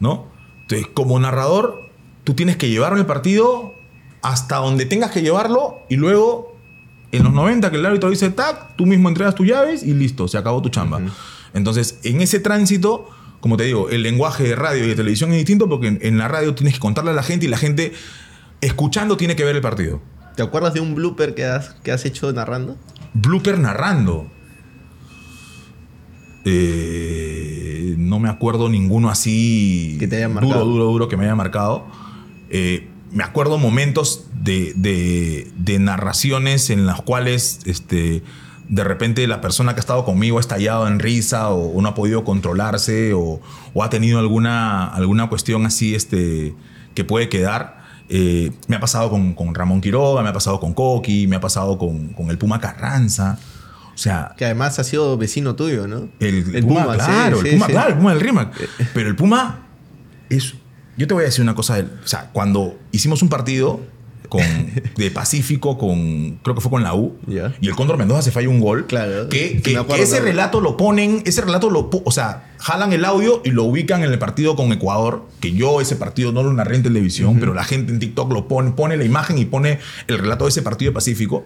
¿No? Entonces, como narrador, tú tienes que llevar el partido hasta donde tengas que llevarlo y luego, en los 90 que el árbitro dice tac, tú mismo entregas tus llaves y listo, se acabó tu chamba. Entonces, en ese tránsito, como te digo, el lenguaje de radio y de televisión es distinto porque en, en la radio tienes que contarle a la gente y la gente, escuchando, tiene que ver el partido. ¿Te acuerdas de un blooper que has, que has hecho narrando? Blooper narrando. Eh, no me acuerdo ninguno así. Que te haya Duro, duro, duro que me haya marcado. Eh, me acuerdo momentos de, de- de narraciones en las cuales este, de repente la persona que ha estado conmigo ha estallado en risa o, o no ha podido controlarse o, o ha tenido alguna, alguna cuestión así este, que puede quedar. Eh, me ha pasado con, con Ramón Quiroga, me ha pasado con Coqui, me ha pasado con, con el Puma Carranza. O sea, Que además ha sido vecino tuyo, ¿no? el, El Puma, claro, sí, el Puma, sí. claro, el Puma del Rimac. Pero el Puma es. Yo te voy a decir una cosa. del- O sea, cuando hicimos un partido con, de Pacífico, con. Creo que fue con la U. Y el Cóndor Mendoza se falla un gol. Claro, Que, ese relato lo ponen. Ese relato lo. O sea, jalan el audio y lo ubican en el partido con Ecuador. Que yo ese partido no lo narré en televisión, pero la gente en TikTok lo pone. Pone la imagen y pone el relato de ese partido de Pacífico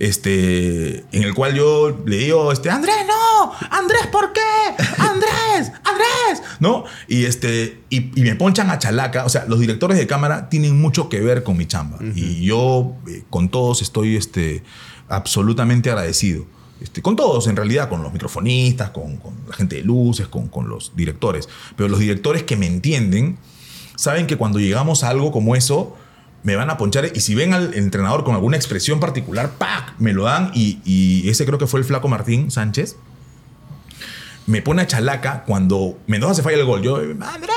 este, en el cual yo le digo, este, Andrés, no, Andrés, ¿por qué? Andrés, Andrés, ¿no? Y, este, y, y me ponchan a chalaca, o sea, los directores de cámara tienen mucho que ver con mi chamba y yo eh, con todos estoy, este, absolutamente agradecido. Este, con todos, en realidad, con los microfonistas, con, con la gente de luces, con, con los directores. Pero los directores que me entienden saben que cuando llegamos a algo como eso, me van a ponchar y si ven al entrenador con alguna expresión particular, ¡pac! me lo dan y, y ese creo que fue el flaco Martín Sánchez. Me pone a chalaca cuando Mendoza se falla el gol. Yo, bla, bla",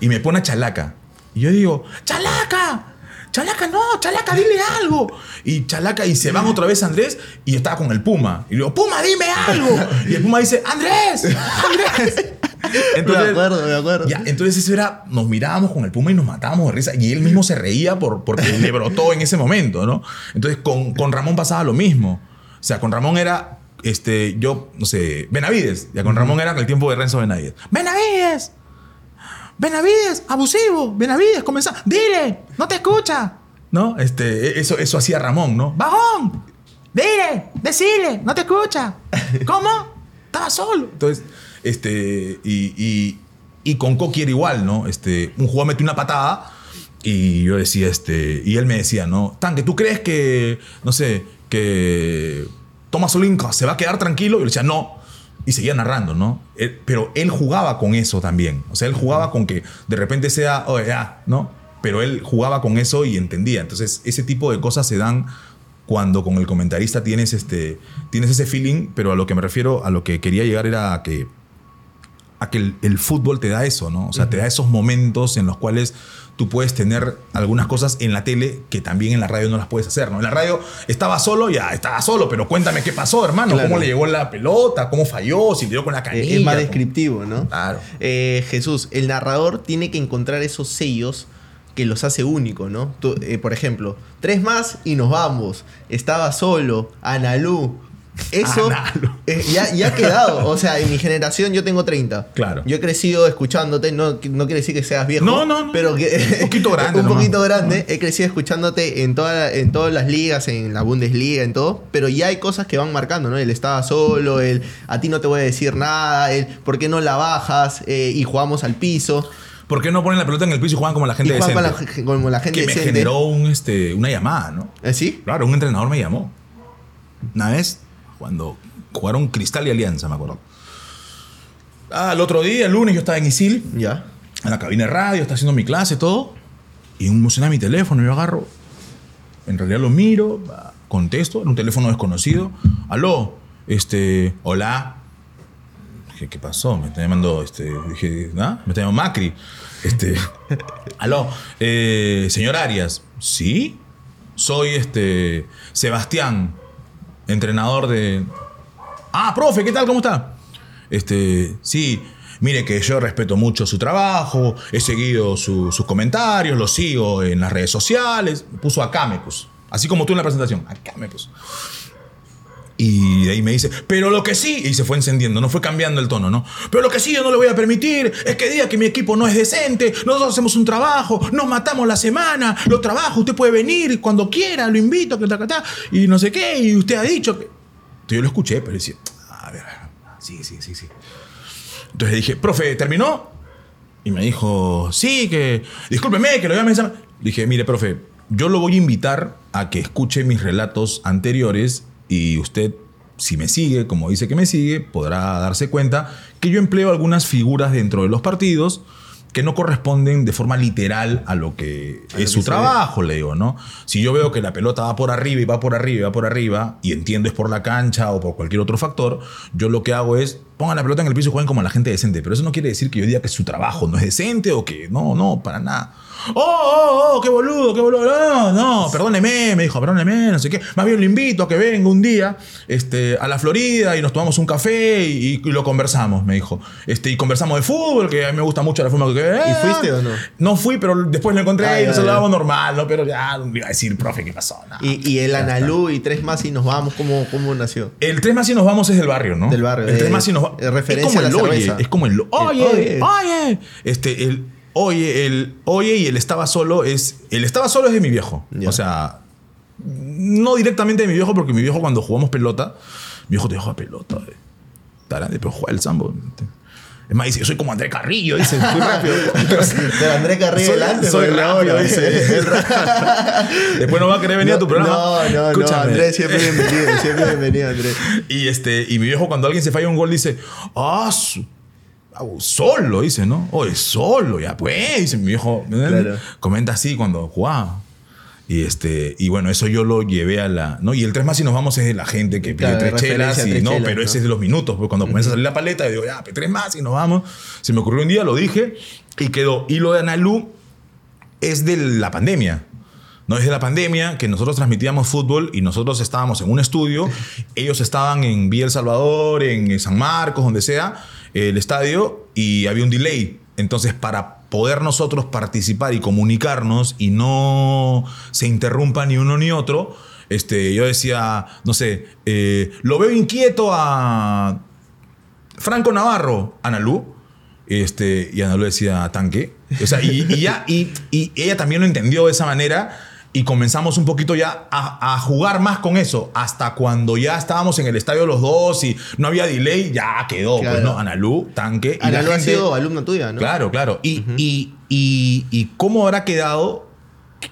y me pone a chalaca. Y yo digo, ¡chalaca! Chalaca, no, Chalaca, dile algo. Y Chalaca, y se van otra vez Andrés, y yo estaba con el Puma. Y digo, Puma, dime algo. Y el Puma dice, Andrés, Andrés. me acuerdo, me acuerdo. Ya, entonces eso era, nos mirábamos con el Puma y nos matábamos de risa. Y él mismo se reía por, porque le brotó en ese momento, ¿no? Entonces con, con Ramón pasaba lo mismo. O sea, con Ramón era, este, yo, no sé, Benavides. Ya con Ramón era el tiempo de Renzo Benavides. ¡Benavides! Benavides, abusivo, Benavides, comenzó, dile, no te escucha. ¿No? Este, eso, eso hacía Ramón, ¿no? Bajón, dile, decile, no te escucha. ¿Cómo? Estaba solo. Entonces, este, y, y, con Coqui era igual, ¿no? Este, un jugador metió una patada Y yo decía, este, y él me decía, ¿no? Tanque, ¿tú crees que, no sé, que Thomas Olinka se va a quedar tranquilo? Y yo le decía, no. Y seguía narrando, ¿no? Pero él jugaba con eso también. O sea, él jugaba con que de repente sea, oye, ya, ¿no? Pero él jugaba con eso y entendía. Entonces, ese tipo de cosas se dan cuando con el comentarista tienes, este, tienes ese feeling, pero a lo que me refiero, a lo que quería llegar era que a que el, el fútbol te da eso, ¿no? O sea, te da esos momentos en los cuales tú puedes tener algunas cosas en la tele que también en la radio no las puedes hacer, ¿no? En la radio estaba solo, ya estaba solo, pero cuéntame qué pasó, hermano, Claro. cómo le llegó la pelota, cómo falló, si le dio con la Eh, canilla. es más cómo- descriptivo, ¿no? Claro. Eh, Jesús, el narrador tiene que encontrar esos sellos que los hace únicos, ¿no? Tú, eh, por ejemplo, tres más y nos vamos. Estaba solo, Analú. Eso Analu. eh, ya, ya ha quedado. O sea, en mi generación yo tengo 30. Claro. Yo he crecido escuchándote. No, no quiere decir que seas viejo. No, no, no. Pero que, Un poquito grande un nomás. poquito grande. He crecido escuchándote en, toda, en todas las ligas, en la Bundesliga, en todo. Pero ya hay cosas que van marcando, ¿no? Él estaba solo, el a ti no te voy a decir nada, el por qué no la bajas Eh, y jugamos al piso. ¿Por qué no ponen la pelota en el piso y juegan como la gente la, como la gente que me generó un, este, una llamada, ¿no? ¿Eh, ¿Sí? Claro, un entrenador me llamó. Una vez, cuando jugaron Cristal y Alianza, me acuerdo. Ah, el otro día, el lunes, yo estaba en Isil, Ya. en la cabina de radio, estaba haciendo mi clase, todo. Y un suena mi teléfono, yo agarro. En realidad lo miro, contesto, era un teléfono desconocido. Aló, este, hola. Dije, ¿qué pasó? Me está llamando, este, dije, ¿ah? Me está llamando Macri. Este, aló, eh, señor Arias, ¿sí? Soy, este, Sebastián, entrenador de... Ah, profe, ¿qué tal? ¿Cómo está? Este, sí, mire que yo respeto mucho su trabajo, he seguido su- sus comentarios, lo sigo en las redes sociales. Puso puso. Así como tú en la presentación, puso. Y de ahí me dice, pero lo que sí, y se fue encendiendo, no fue cambiando el tono, ¿no? Pero lo que sí yo no le voy a permitir es que diga que mi equipo no es decente, nosotros hacemos un trabajo, nos matamos la semana, lo trabajo, usted puede venir cuando quiera, lo invito, que ta, ta, y no sé qué, y usted ha dicho que... Entonces yo lo escuché, pero decía, a ver, sí, sí, sí, sí. Entonces dije, profe, ¿terminó? Y me dijo, sí, que. Discúlpeme, que lo voy a mencionar. Dije, mire, profe, yo lo voy a invitar a que escuche mis relatos anteriores y usted, si me sigue, como dice que me sigue, podrá darse cuenta que yo empleo algunas figuras dentro de los partidos que no corresponden de forma literal a lo que A lo es que su trabajo, le digo, ¿no? Si yo veo que la pelota va por arriba y va por arriba y va por arriba, y entiendo es por la cancha o por cualquier otro factor, yo lo que hago es pongan la pelota en el piso y jueguen como la gente decente. Pero eso no quiere decir que yo diga que su trabajo no es decente o que no, no, para nada. Oh, oh, oh, qué boludo, qué boludo. No, no, perdóneme, me dijo, perdóneme, no sé qué. Más bien lo invito a que venga un día este, a la Florida y nos tomamos un café y, y lo conversamos, me dijo. Este, y conversamos de fútbol, que a mí me gusta mucho la forma que. ¿Y fuiste o no? No fui, pero después lo encontré Ah, y nos hablábamos normal, ¿no? Pero ya me iba a decir, profe, ¿qué pasó? No. Y, y el Analú y tres más y nos vamos, ¿cómo, cómo nació? El tres más y nos vamos es del barrio, ¿no? Del barrio, El tres eh, más y nos va- eh, referencia es como a la el oye, cerveza. es como el oye, oye. oye, Este, el oye, el oye y el estaba solo es. El estaba solo es de mi viejo. O sea, no directamente de mi viejo, porque mi viejo cuando jugamos pelota, mi viejo te dejó a pelota. eh. Está grande, pero juega el sambo. Es más, dice, yo soy como André Carrillo, dice, muy rápido. Pero André Carrillo Soy- delante, soy rápido, dice. ra- Después no va a querer venir a tu programa. No, no, no, Escúchame. Andrés, siempre bienvenido, siempre bienvenido, Andrés. Y, este, y mi viejo, cuando alguien se falla un gol, dice: Ah, su- ah, solo, dice, ¿no? Oye, solo, ya pues. Dice mi. ¿eh? Claro. Comenta así cuando jugaba. Y, este, y bueno, eso yo lo llevé a la. ¿no? Y el 3 más y nos vamos es de la gente que pide Claro, tres chelas. Y, tres no, chelas, pero ¿no? ese es de los minutos. Porque cuando comienza a salir la paleta, yo digo, ya, pues, tres más y nos vamos. Se me ocurrió un día, lo dije y quedó. Y lo de Analú es de la pandemia. No es de la pandemia que nosotros transmitíamos fútbol y nosotros estábamos en un estudio. Ellos estaban en Villa El Salvador, en San Marcos, donde sea, el estadio, y había un delay. Entonces, para poder nosotros participar y comunicarnos y no se interrumpa ni uno ni otro, este, yo decía, no sé, eh, lo veo inquieto a Franco Navarro, Analú. Este, y Analú decía tanque. O sea, y, y ya, y, y ella también lo entendió de esa manera. Y comenzamos un poquito ya a, a jugar más con eso. Hasta cuando ya estábamos en el estadio los dos y no había delay, ya quedó. Pues. ¿no? Analú, tanque. y la Analú ha gente- sido alumna tuya, ¿no? Claro, claro. Y, y, y, y cómo habrá quedado,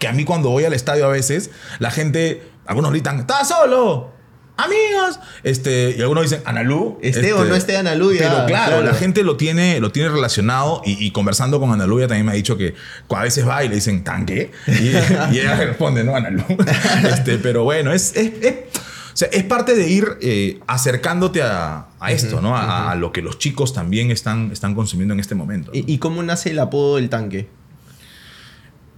que a mí cuando voy al estadio a veces, la gente, algunos gritan, ¿estás solo? Amigos, este, y algunos dicen Analú. Esté o no esté Analú, ya, Pero claro, claro. la gente lo tiene, lo tiene relacionado y, y conversando con Analú, ella también me ha dicho que a veces va y le dicen tanque y, y ella responde, no, Analú. Este, pero bueno, es, es, es- o sea, es parte de ir eh, acercándote a, a esto, ¿no? A, a lo que los chicos también están, están consumiendo en este momento. ¿Y, y cómo nace el apodo del tanque?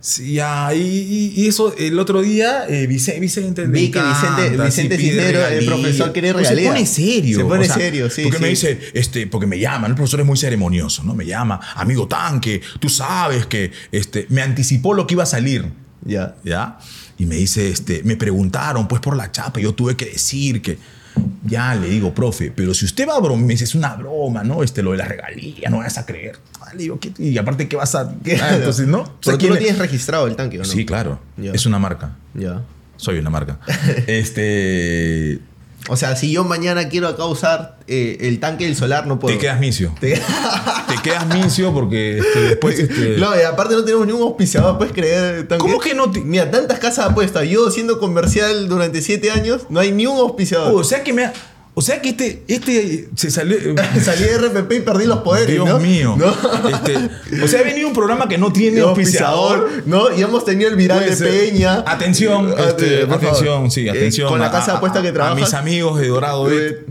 Sí, ya, y, y- eso el otro día, eh, Vicente, Vicente, Vi que Vicente- encanta, Vicente Cisneros, el profesor, quiere Pues regalías. Se pone serio. Se pone o sea, serio, sí, Porque me dice, este, porque me llama, el profesor es muy ceremonioso, ¿no? Me llama, amigo tanque, tú sabes que este, me anticipó lo que iba a salir. Ya. ¿ya? Y me dice, este, me preguntaron, pues por la chapa, yo tuve que decir que, ya le digo, profe, pero si usted va a broma, me dice, es una broma, ¿no? Este, lo de la regalía, no vas a creer. Ah, le digo, ¿qué- y aparte, ¿qué vas a...? Claro. Ah, entonces, ¿no? O sea, Pero tú ¿quién lo es? tienes registrado el tanque, ¿o no? Sí, claro. Es una marca. Ya. Soy una marca. este... O sea, si yo mañana quiero acá usar eh, el tanque del solar, no puedo. Te quedas misio. Te- Te quedas misio porque este, después... Este, No, y aparte no tenemos ningún auspiciador, ¿puedes creer? Tanque? ¿Cómo que no te- Mira, tantas casas de apuestas. Yo siendo comercial durante siete años, no hay ni un auspiciador. o sea que me... ha- O sea que este, este se salió... Salí de RPP y perdí los poderes, Dios ¿no? mío. ¿No? Este, o sea, ha venido un programa que no tiene auspiciador. ¿no? Y hemos tenido el viral de. Peña. Atención, Ah, este, favor. atención, sí, Eh, atención. con la casa de apuesta que trabajas. A mis amigos de Dorado. Eh,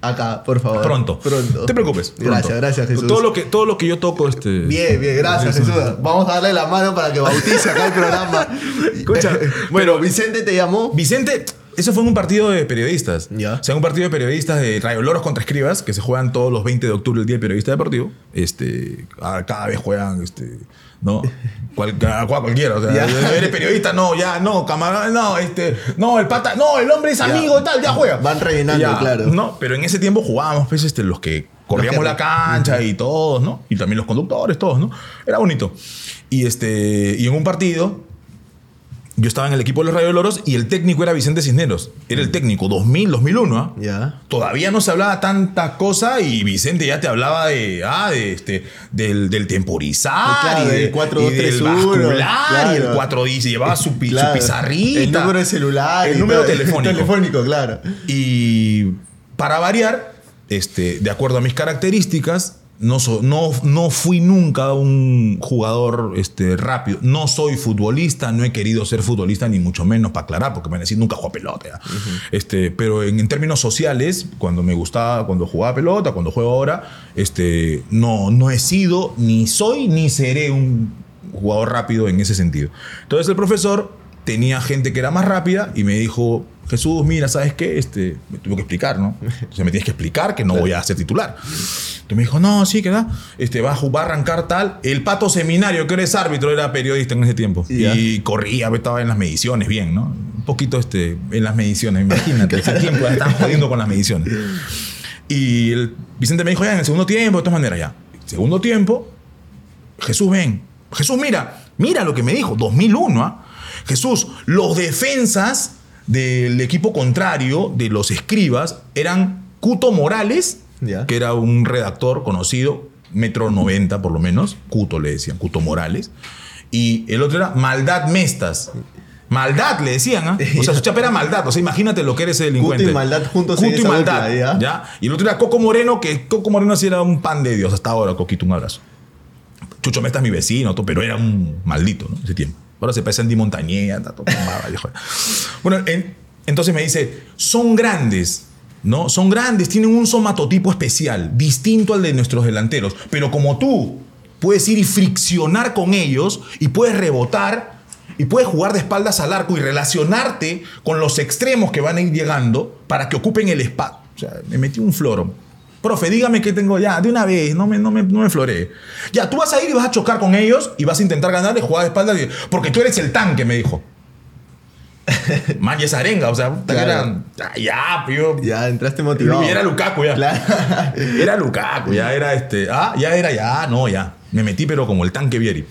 Acá, por favor. Pronto. Pronto. No te preocupes. pronto. Gracias, gracias, Jesús. Todo lo que, todo lo que yo toco, este. Bien, bien, gracias Jesús. Vamos a darle la mano para que bautice acá el programa. Escucha, bueno, Vicente te llamó. Vicente, eso fue en un partido de periodistas. Ya. O sea, un partido de periodistas de Rayo Loros contra Escribas, que se juegan todos los 20 de octubre, el Día del Periodista Deportivo. Este, a- cada vez juegan, este, ¿no? Cual, cualquiera. O sea, Ya. eres periodista, no, ya, no, camarada, no, este, no, el pata, no, el hombre es Ya. amigo y tal, ya juega. Van rellenando, Ya, claro. No, pero en ese tiempo jugábamos, pues, este, los que corríamos que- la cancha y todos, ¿no? Y también los conductores, todos, ¿no? Era bonito. Y, este, y en un partido, yo estaba en el equipo de los Rayo Loros y el técnico era Vicente Cisneros. Era el técnico 2000, 2001. ¿ah? Todavía no se hablaba tanta cosa y Vicente ya te hablaba de, ah, de este, del, del temporizar Claro, y, de- del 4, 2, y del 3, 1, bascular y el claro. 4 y se llevaba su, Claro. pizarrita. El número de celular. El número telefónico. telefónico, claro. Y para variar, este, de acuerdo a mis características, no, so- no, no fui nunca un jugador este, rápido. No soy futbolista, no he querido ser futbolista, ni mucho menos para aclarar, porque me van a decir nunca jugué a pelota. este, pero en, en términos sociales, cuando me gustaba, cuando jugaba pelota, cuando juego ahora, este, no, no he sido, ni soy, ni seré un jugador rápido en ese sentido. Entonces el profesor tenía gente que era más rápida y me dijo, Jesús, mira, ¿sabes qué? Este, me tuvo que explicar, ¿no? O sea, me tienes que explicar que no voy a ser titular. Entonces me dijo, no, sí, que da. Este, va, a ju- va a arrancar tal. El pato seminario, que eres árbitro, era periodista en ese tiempo. Y corría, estaba en las mediciones, bien, ¿no? Un poquito este, en las mediciones, imagínate. ese tiempo ya estaban jodiendo con las mediciones. Y el Vicente me dijo, ya, en el segundo tiempo, de todas maneras, ya. Segundo tiempo, Jesús, ven. Jesús, mira, mira lo que me dijo, 2001. ¿ah? Jesús, los defensas del equipo contrario, de los escribas, eran Cuto Morales, que era un redactor conocido, metro 90 por lo menos, Cuto le decían, Cuto Morales, y el otro era Maldad Mestas. Maldad le decían, ¿ah? O sea, su chapa era maldad. O sea, imagínate lo que eres ese delincuente. Cuto y maldad juntos Cuto y maldad. dupla, ¿ya? ¿ya? Y el otro era Coco Moreno, que Coco Moreno sí era un pan de Dios hasta ahora, Coquito, un abrazo. Chucho Mesta es mi vecino, pero era un maldito, ¿no? Ese tiempo. Ahora se parece a Andy Montañeda, está todo. Bueno, en- entonces me dice, son grandes, ¿no? Son grandes, tienen un somatotipo especial, distinto al de nuestros delanteros. Pero como tú puedes ir y friccionar con ellos y puedes rebotar y puedes jugar de espaldas al arco y relacionarte con los extremos que van a ir llegando para que ocupen el espacio. O sea, me metí un floro. Profe, dígame que tengo ya, de una vez, no me, no me, no me floree. Ya, tú vas a ir y vas a chocar con ellos y vas a intentar ganarle jugar de espaldas porque tú eres el tanque, me dijo. Man, y esa arenga, o sea, Claro. era. Ya, ya, tío. Ya entraste motivado. Y era Lukaku ya. Claro. Era Lukaku, ya era este. Ah, ya era, ya, no, ya. Me metí, pero como el tanque Vieri.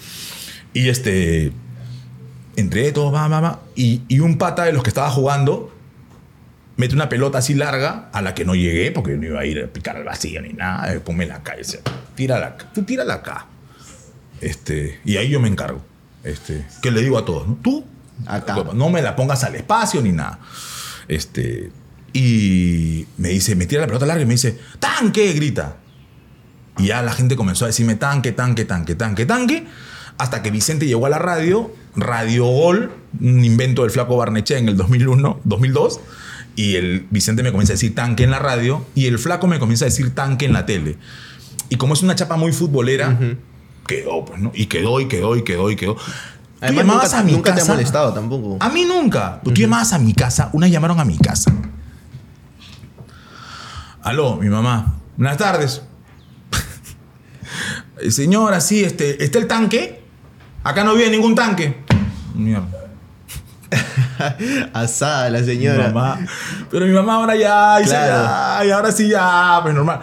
Y este. Entré todo, va, va, va. Y, y un pata de los que estaba jugando mete una pelota así larga a la que no llegué porque no iba a ir a picar al vacío ni nada. Eh, Ponme la acá. decía, tírala acá. Tú tírala acá. Este, y ahí yo me encargo. Este, que le digo a todos, ¿no? Tú, Acá. no me la pongas al espacio ni nada. Este, y me dice, me tira la pelota larga y me dice, ¡tanque! grita. Y ya la gente comenzó a decirme tanque, tanque, tanque, tanque, tanque. Hasta que Vicente llegó a la radio, Radio Gol, un invento del flaco Barnechea en el 2001, 2002. Y el Vicente me comienza a decir tanque en la radio y el flaco me comienza a decir tanque en la tele. Y como es una chapa muy futbolera, quedó, pues, ¿no? Y quedó, y quedó, y quedó, y quedó. Tú Además, llamabas nunca, a mi nunca te ha molestado tampoco. a mí nunca. Tú llamabas a mi casa. Una llamaron a mi casa. Aló, mi mamá. Buenas tardes. Eh, Señora, sí, este, ¿está el tanque? Acá no viene ningún tanque. Mierda. Asada la Mi señora. mamá. Pero mi mamá ahora ya, dice, Claro. ya, y ahora sí ya, pues normal.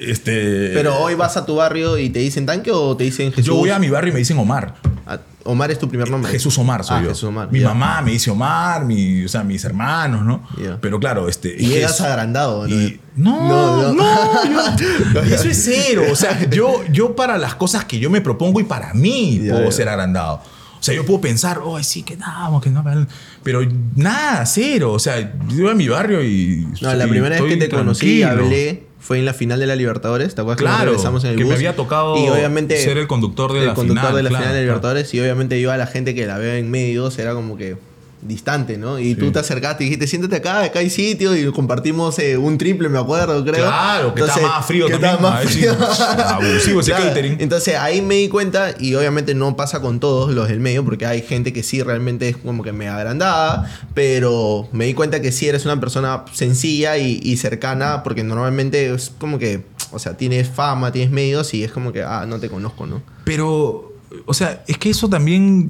Este, Pero hoy vas a tu barrio y te dicen tanque o te dicen Jesús. yo voy a mi barrio y me dicen Omar. Ah, Omar es tu primer nombre. Jesús Omar soy Ah, yo. Jesús Omar. Mi mamá me dice Omar, mi, o sea, mis hermanos, ¿no? Pero claro, este. Y llegas agrandado, ¿no? y- no, no, No, yo- y eso es cero. O sea, yo, yo para las cosas que yo me propongo y para mí puedo ser agrandado. O sea, yo puedo pensar, oh, sí, que no, que no. Pero nada, cero. O sea, yo voy a mi barrio y. No, la primera vez que te conocí, tranquilo. hablé, fue en la final de la Libertadores. ¿Te acuerdas que Claro, regresamos en el que me había tocado y obviamente, ser el conductor de el la conductor final, de la claro, final de claro. Libertadores. Y obviamente yo a la gente que la veo en medios era como que distante, ¿no? Y tú te acercaste y dijiste, siéntate acá, acá hay sitio. Y compartimos eh, un triple, me acuerdo, creo. Claro, que estaba más frío que también. más frío. abusivo ese Claro, catering. Entonces ahí me di cuenta, y obviamente no pasa con todos los del medio, porque hay gente que sí realmente es como que me agrandada, pero me di cuenta que sí eres una persona sencilla y, y cercana, porque normalmente es como que, o sea, tienes fama, tienes medios y es como que, ah, no te conozco, ¿no? Pero, o sea, es que eso también.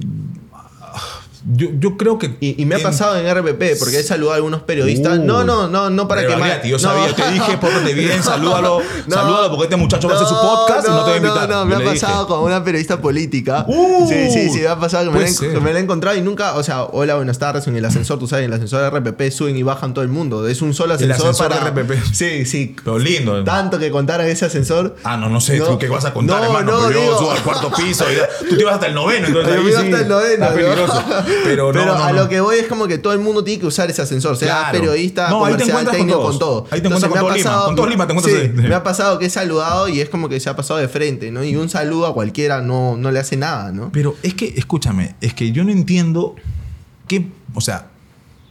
Yo, yo creo que. Y, y me ha en- pasado en RPP, porque he saludado a algunos periodistas. Uh. no, no, no, no para que Revalídate, Yo no. sabía, yo te dije, pórtate bien, salúdalo, No. salúdalo porque este muchacho va a hacer su podcast y no te va a invitar. No, no, me ha le dije. pasado con una periodista política. Uh, sí, sí, sí, me ha pasado que me, la, que me la he encontrado y nunca, o sea, hola, buenas tardes, en el ascensor, tú sabes, en el ascensor de RPP suben y bajan todo el mundo. Es un solo ascensor, ascensor para. de RPP. Sí, sí. Pero lindo. Tanto que contar en ese ascensor. Ah, no, no sé, No. tú qué vas a contar, No, hermano. no, pero yo subo al cuarto piso. tú te ibas hasta el noveno, entonces Yo iba hasta el noveno, ¿no? Pero, no, Pero no, a no. lo que voy es como que todo el mundo tiene que usar ese ascensor, sea Claro. periodista, No, ahí te comercial, con técnico, con todo. Ahí te encuentras con todo Lima. Con todo Lima te encuentras sí, ahí. Me ha pasado que he saludado y es como que se ha pasado de frente, ¿no? Y un saludo a cualquiera no, no le hace nada, ¿no? Pero es que, escúchame, es que yo no entiendo qué, o sea,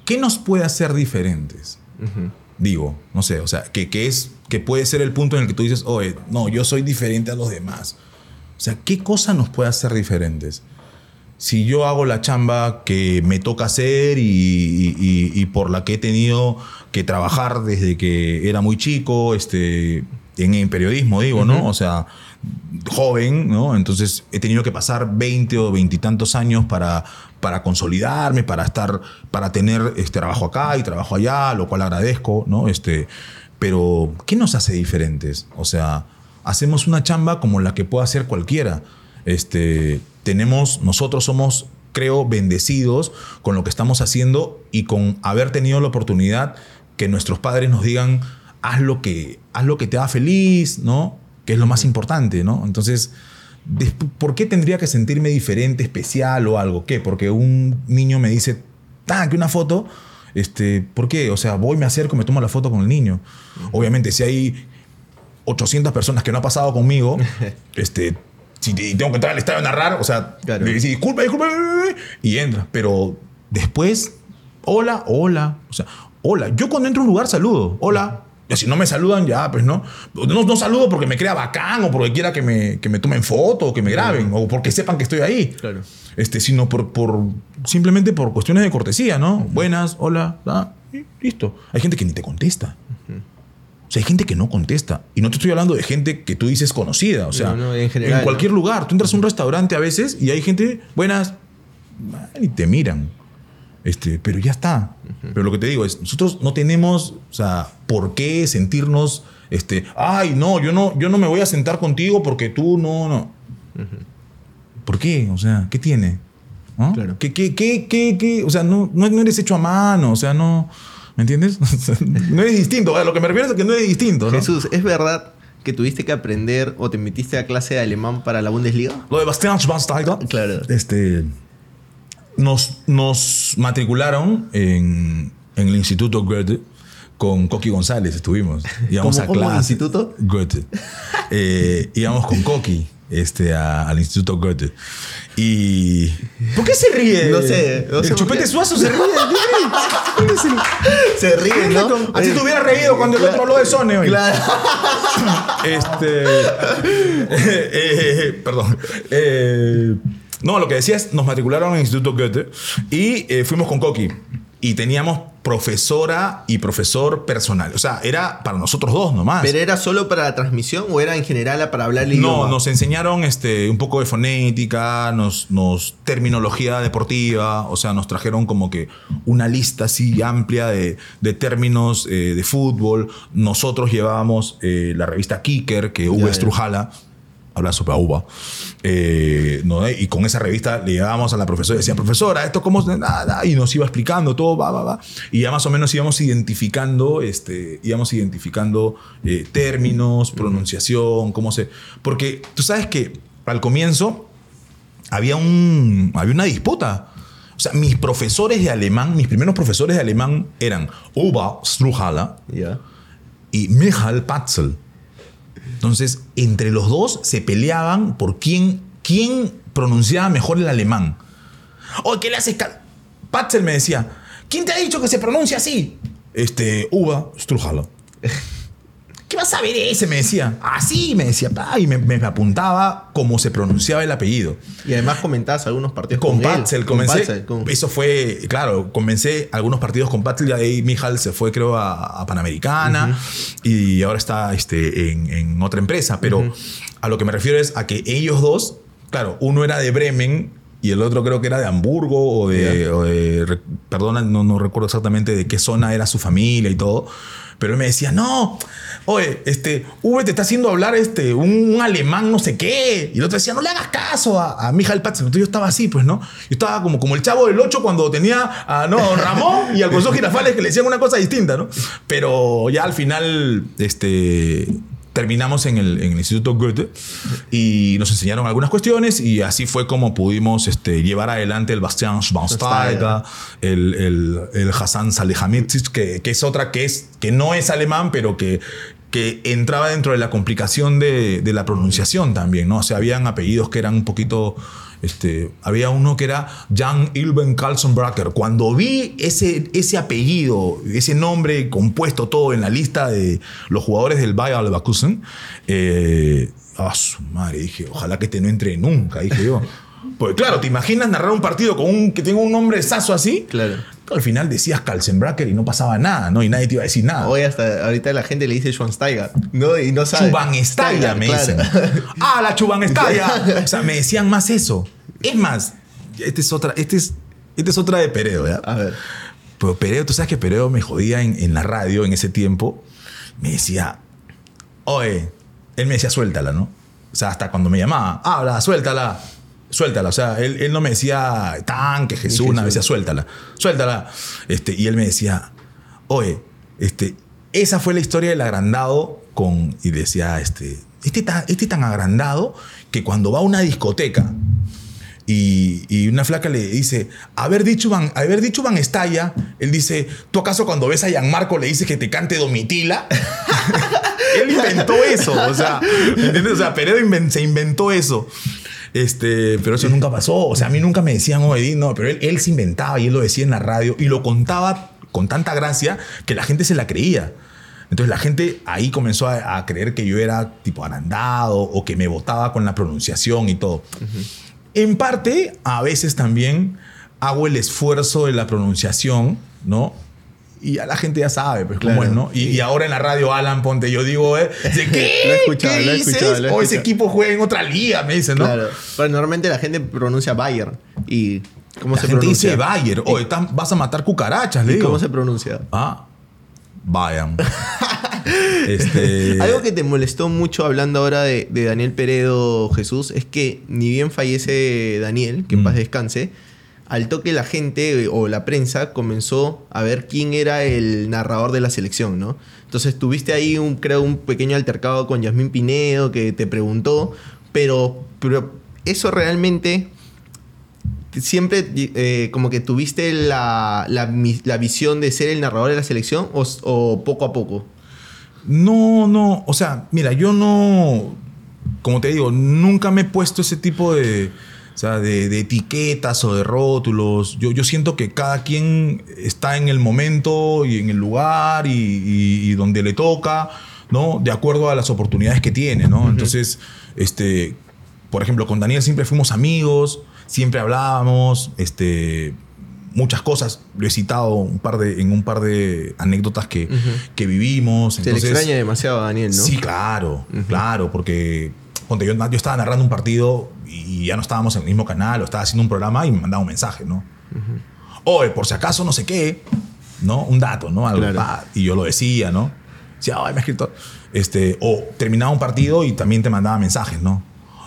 ¿qué nos puede hacer diferentes? Digo, no sé, o sea, que, que es, que puede ser el punto en el que tú dices, oye, no, yo soy diferente a los demás. O sea, ¿qué cosa nos puede hacer diferentes? Si yo hago la chamba que me toca hacer y, y- y- y por la que he tenido que trabajar desde que era muy chico, este, en, en periodismo, digo, ¿no? O sea, joven, ¿no? Entonces he tenido que pasar 20 o 20 y tantos años para, para consolidarme, para estar, para tener este trabajo acá y trabajo allá, lo cual agradezco, ¿no? Este, pero, ¿qué nos hace diferentes? O sea, hacemos una chamba como la que puede hacer cualquiera. Este, tenemos, nosotros somos, creo, bendecidos con lo que estamos haciendo y con haber tenido la oportunidad que nuestros padres nos digan, haz lo que, haz lo que te haga feliz, ¿no? Que es lo más importante, ¿no? Entonces, ¿por qué tendría que sentirme diferente, especial o algo? ¿Qué? Porque un niño me dice, ¡tan! que una foto. Este, ¿Por qué? O sea, voy, me acerco, me tomo la foto con el niño. Obviamente, si hay 800 personas que no ha pasado conmigo, este, si tengo que entrar al estadio a narrar, o sea, Claro. le dice, disculpa, disculpa, y entra. Pero después, hola, hola, o sea, hola. Yo cuando entro a un lugar saludo, hola. Y si no me saludan, ya, pues no. No, no saludo porque me crea bacán o porque quiera que me, que me tomen foto o que me graben o porque sepan que estoy ahí. Claro. Este, sino por, por simplemente por cuestiones de cortesía, ¿no? Buenas, hola, y listo. Hay gente que ni te contesta. O sea, hay gente que no contesta. Y no te estoy hablando de gente que tú dices conocida. O sea, No, no, en general, cualquier lugar. Tú entras a un restaurante a veces y hay gente, buenas, y te miran. Este, pero ya está. Pero lo que te digo es, nosotros no tenemos, o sea, por qué sentirnos, este, ay, no, yo no, yo no me voy a sentar contigo porque tú no, no. ¿Por qué? O sea, ¿qué tiene? Claro. ¿Qué, qué, qué, qué, qué? O sea, no, no, no eres hecho a mano, o sea, no. ¿Me entiendes? No eres distinto. A lo que me refiero es que no eres distinto. ¿no? Jesús, ¿es verdad que tuviste que aprender o te metiste a clase de alemán para la Bundesliga? Lo de Bastian Schweinsteiger. Claro. Este. Nos, nos matricularon en, en el Instituto Goethe con Coqui González, estuvimos. Íbamos ¿Cómo- a cómo clase. instituto? Goethe. Eh, íbamos con Coqui este, a- al Instituto Goethe. Y. ¿Por qué se ríe? No sé, no sé el por chupete suazo se ríe. Se ríe, ¿no? Así te hubiera reído cuando el otro habló de Sony hoy. Claro. Este. eh, eh, perdón. Eh, no, lo que decías, nos matricularon en el Instituto Goethe y eh, fuimos con Coqui. Y teníamos profesora y profesor personal. O sea, era para nosotros dos nomás. ¿Pero era solo para la transmisión o era en general para hablar el No, idioma? nos enseñaron este, un poco de fonética, nos, nos terminología deportiva, o sea, nos trajeron como que una lista así amplia de, de términos eh, de fútbol. Nosotros llevábamos eh, la revista Kicker, que Uwe ya. Strujala, habla sobre uva, eh, ¿no? y con esa revista le llevábamos a la profesora y decía, profesora, esto cómo se-?" nada, y nos iba explicando todo, va, va, va. Y ya más o menos íbamos identificando, este, íbamos identificando eh, términos, pronunciación, cómo se... Porque tú sabes que al comienzo había, un, había una disputa. O sea, mis profesores de alemán, mis primeros profesores de alemán eran Uwe Strujala, Ya. y Michael Patzel. Entonces, entre los dos se peleaban por quién, quién pronunciaba mejor el alemán. Oye, ¿qué le haces? ca-?" Patzel me decía, ¿quién te ha dicho que se pronuncia así? Este, Uva Strujalo. ¿Qué vas a ver ese? Me decía. Así, me decía. pa, Y me, me apuntaba cómo se pronunciaba el apellido. Y además comentabas algunos partidos Con con, él. Patzel, Con. Patzel, con- Eso fue, claro, comencé algunos partidos con Patzel y ahí Mijal se fue, creo, a, a Panamericana y ahora está este, en, en otra empresa. Pero a lo que me refiero es a que ellos dos, claro, uno era de Bremen y el otro creo que era de Hamburgo o de, o de- perdona, no, no recuerdo exactamente de qué zona era su familia y todo. Pero él me decía, no, oye, este, V te está haciendo hablar este, un, un alemán no sé qué. Y el otro decía, no le hagas caso a, a Michael Patzel. Entonces yo estaba así, pues, ¿no? Yo estaba como, como el chavo del 8 cuando tenía a no, Ramón y al profesor Girafales que le decían una cosa distinta, ¿no? Pero ya al final, este, terminamos en el, en el Instituto Goethe y nos enseñaron algunas cuestiones y así fue como pudimos este, llevar adelante el Bastian Schweinsteiger, el, el, el Hassan Salihamidzic, que, que es otra que, es, que no es alemán, pero que, que entraba dentro de la complicación de, de la pronunciación también, ¿no? O sea, habían apellidos que eran un poquito... Este, había uno que era Jan Ilben Carlsenbracker. Cuando vi ese, ese apellido, ese nombre compuesto todo en la lista de los jugadores del Bayer Leverkusen, eh, a su madre, dije, ojalá que este no entre nunca, dije yo. Porque claro, ¿te imaginas narrar un partido con un, que tenga un nombre sazo así? Claro. Al final decías Kalsenbracker y no pasaba nada, ¿no? Y nadie te iba a decir nada. Hoy hasta ahorita la gente le dice Schweinsteiger, ¿no? Y no sabe. Chubanestalla, me Claro. dicen. ¡Ah, la Chubanestalla! o sea, me decían más eso. Es más, este es otra, este es, este es otra de Peredo, ¿ya? A ver. Pero Peredo, tú sabes que Peredo me jodía en, en la radio en ese tiempo. Me decía, oye, él me decía, suéltala, ¿no? O sea, hasta cuando me llamaba, habla, suéltala, suéltala. O sea, él, él no me decía tanque, Jesús, me decía, suéltala, suéltala. Este, y él me decía, oye, este, esa fue la historia del agrandado con, y decía, este, este, tan, este tan agrandado que cuando va a una discoteca y, y una flaca le dice, haber dicho Van, haber dicho Van Estalla, él dice, ¿tú acaso cuando ves a Gianmarco le dices que te cante Domitila? él inventó eso, o sea, ¿entiendes? O sea, Peredo se inventó eso. Este, pero eso nunca pasó. O sea, a mí nunca me decían, oye, no, pero él, él se inventaba y él lo decía en la radio y lo contaba con tanta gracia que la gente se la creía. Entonces la gente ahí comenzó a, a creer que yo era tipo arandado o que me votaba con la pronunciación y todo. En parte, a veces también hago el esfuerzo de la pronunciación, ¿no? Y ya la gente ya sabe, pues, cómo es, ¿no? Y, y ahora en la radio, Alan Ponte, yo digo, ¿eh? ¿qué? Lo he escuchado, ¿Qué lo he escuchado, lo he O ese escuchado. equipo juega en otra liga, me dicen, ¿no? Claro. Pero normalmente la gente pronuncia Bayern. ¿Y cómo La se gente pronuncia? dice Bayer, oye, están- vas a matar cucarachas, le ¿Y digo. cómo se pronuncia? Ah, Bayern. este, Algo que te molestó mucho hablando ahora de, de Daniel Peredo Jesús es que ni bien fallece Daniel, que en Mm. paz descanse, al toque la gente eh, o la prensa comenzó a ver quién era el narrador de la selección, ¿no? Entonces tuviste ahí un, creo, un pequeño altercado con Yasmín Pinedo que te preguntó, pero, pero eso realmente siempre eh, como que tuviste la, la, visión de ser el narrador de la selección o, o poco a poco. No, no, o sea, mira, yo no, como te digo, nunca me he puesto ese tipo de, o sea, de, de etiquetas o de rótulos. Yo, yo siento que cada quien está en el momento y en el lugar y, y- y donde le toca, ¿no? De acuerdo a las oportunidades que tiene, ¿no? Entonces, este, por ejemplo, con Daniel siempre fuimos amigos, siempre hablábamos, este, muchas cosas. Lo he citado un par de, en un par de anécdotas que, que vivimos. Se le extraña demasiado a Daniel, ¿no? Sí, claro, claro, porque ponte, yo, yo estaba narrando un partido y ya no estábamos en el mismo canal, o estaba haciendo un programa y me mandaba un mensaje, ¿no? Oye, por si acaso no sé qué, ¿no? Un dato, ¿no? Algo, Claro. pa, y yo lo decía, ¿no? Decía, ay, me ha escrito. Este, o terminaba un partido y también te mandaba mensajes, ¿no?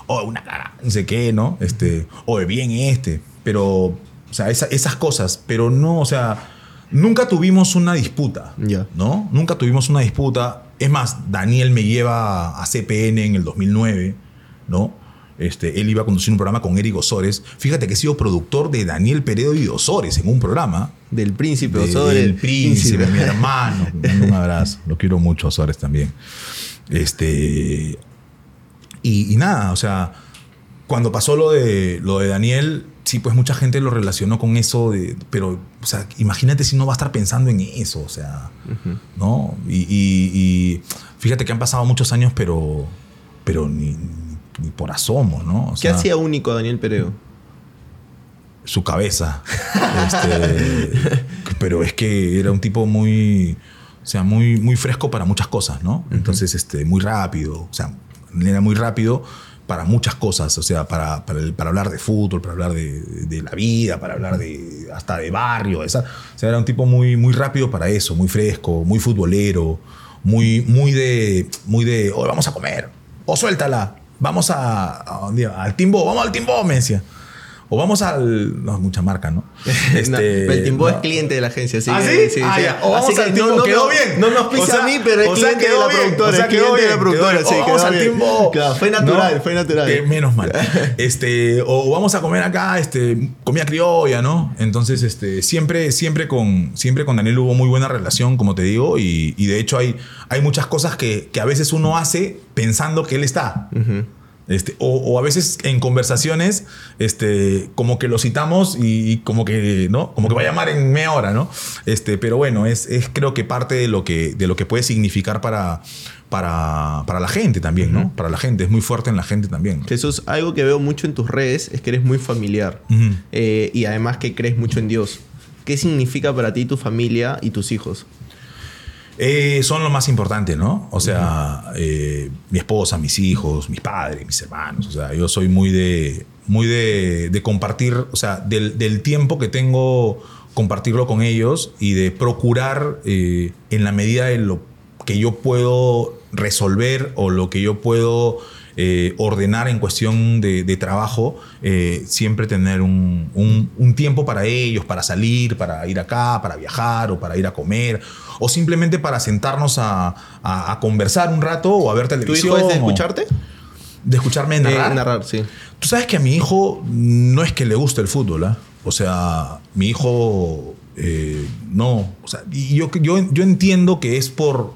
O una cara, no sé qué, ¿no? Este, o bien este. Pero, o sea, esa- esas cosas, pero no, o sea, nunca tuvimos una disputa. ¿no? Nunca tuvimos una disputa. Es más, Daniel me lleva a CPN en el 2009, ¿no? Este, él iba a conducir un programa con Eric Osores. Fíjate que he sido productor de Daniel Peredo y Osores en un programa. Del príncipe De- Osores. del príncipe, mi hermano. Un abrazo. Lo quiero mucho, Osores también. Este. Y, y nada, o sea, cuando pasó lo de, lo de Daniel, sí, pues mucha gente lo relacionó con eso, de, pero, o sea, imagínate si no va a estar pensando en eso, o sea, ¿no? Y, y- y fíjate que han pasado muchos años, pero, pero ni, ni- por asomo, ¿no? O ¿Qué sea, hacía único Daniel Pereo? su cabeza. Este, pero es que era un tipo muy, o sea, muy, muy fresco para muchas cosas, ¿no? Entonces, este, muy rápido, o sea, era muy rápido para muchas cosas, o sea, para, para, el- para hablar de fútbol, para hablar de, de la vida, para hablar de hasta de barrio, esa, o sea, era un tipo muy, muy rápido para eso, muy fresco, muy futbolero, muy, muy de, muy de, "Oye, vamos a comer, o suéltala, vamos a, a al Timbo, vamos al Timbo, me decía. O vamos al. No, mucha marca, ¿no? No, el Timbo es cliente de la agencia, así Este, ¿Ah, que- sí? Ah, ya. O Así vamos que al no- Timbo, no, quedó bien. No nos pisa O sea, a mí, pero es cliente de quedó la bien. productora. O sea, cliente quedó de la bien, productora, quedó sí, bien. O quedó vamos al bien. Timbo. Claro, fue natural, ¿No? fue natural. Que menos mal. Este, o vamos a comer acá, este, comida criolla, ¿no? Entonces, este, siempre, siempre con, siempre con Daniel hubo muy buena relación, como te digo, y, y de hecho hay, hay muchas cosas que, que a veces uno hace pensando que él está. Este, o, o a veces en conversaciones, este, como que lo citamos y, y como que, ¿no? Como que va a llamar en media hora, ¿no? Este, pero bueno, es, es creo que parte de lo que, de lo que puede significar para, para, para la gente también, ¿no? Para la gente, es muy fuerte en la gente también. ¿no? Jesús, algo que veo mucho en tus redes es que eres muy familiar. Eh, y además que crees mucho en Dios. ¿Qué significa para ti tu familia y tus hijos? Eh, son lo más importante, ¿no? O sea, eh, mi esposa, mis hijos, mis padres, mis hermanos. O sea, yo soy muy de, muy de, de compartir, o sea, del, del tiempo que tengo, compartirlo con ellos y de procurar eh, en la medida de lo que yo puedo resolver o lo que yo puedo eh, ordenar en cuestión de, de trabajo, eh, siempre tener un, un- un tiempo para ellos, para salir, para ir acá, para viajar o para ir a comer, o simplemente para sentarnos a, a- a conversar un rato o a ver ¿Tu televisión. hijo es de o- escucharte? De escucharme narrar. Eh, narrar, sí. Tú sabes que a mi hijo no es que le guste el fútbol, ¿ah? O sea, mi hijo eh, no. O sea, yo, yo, yo entiendo que es por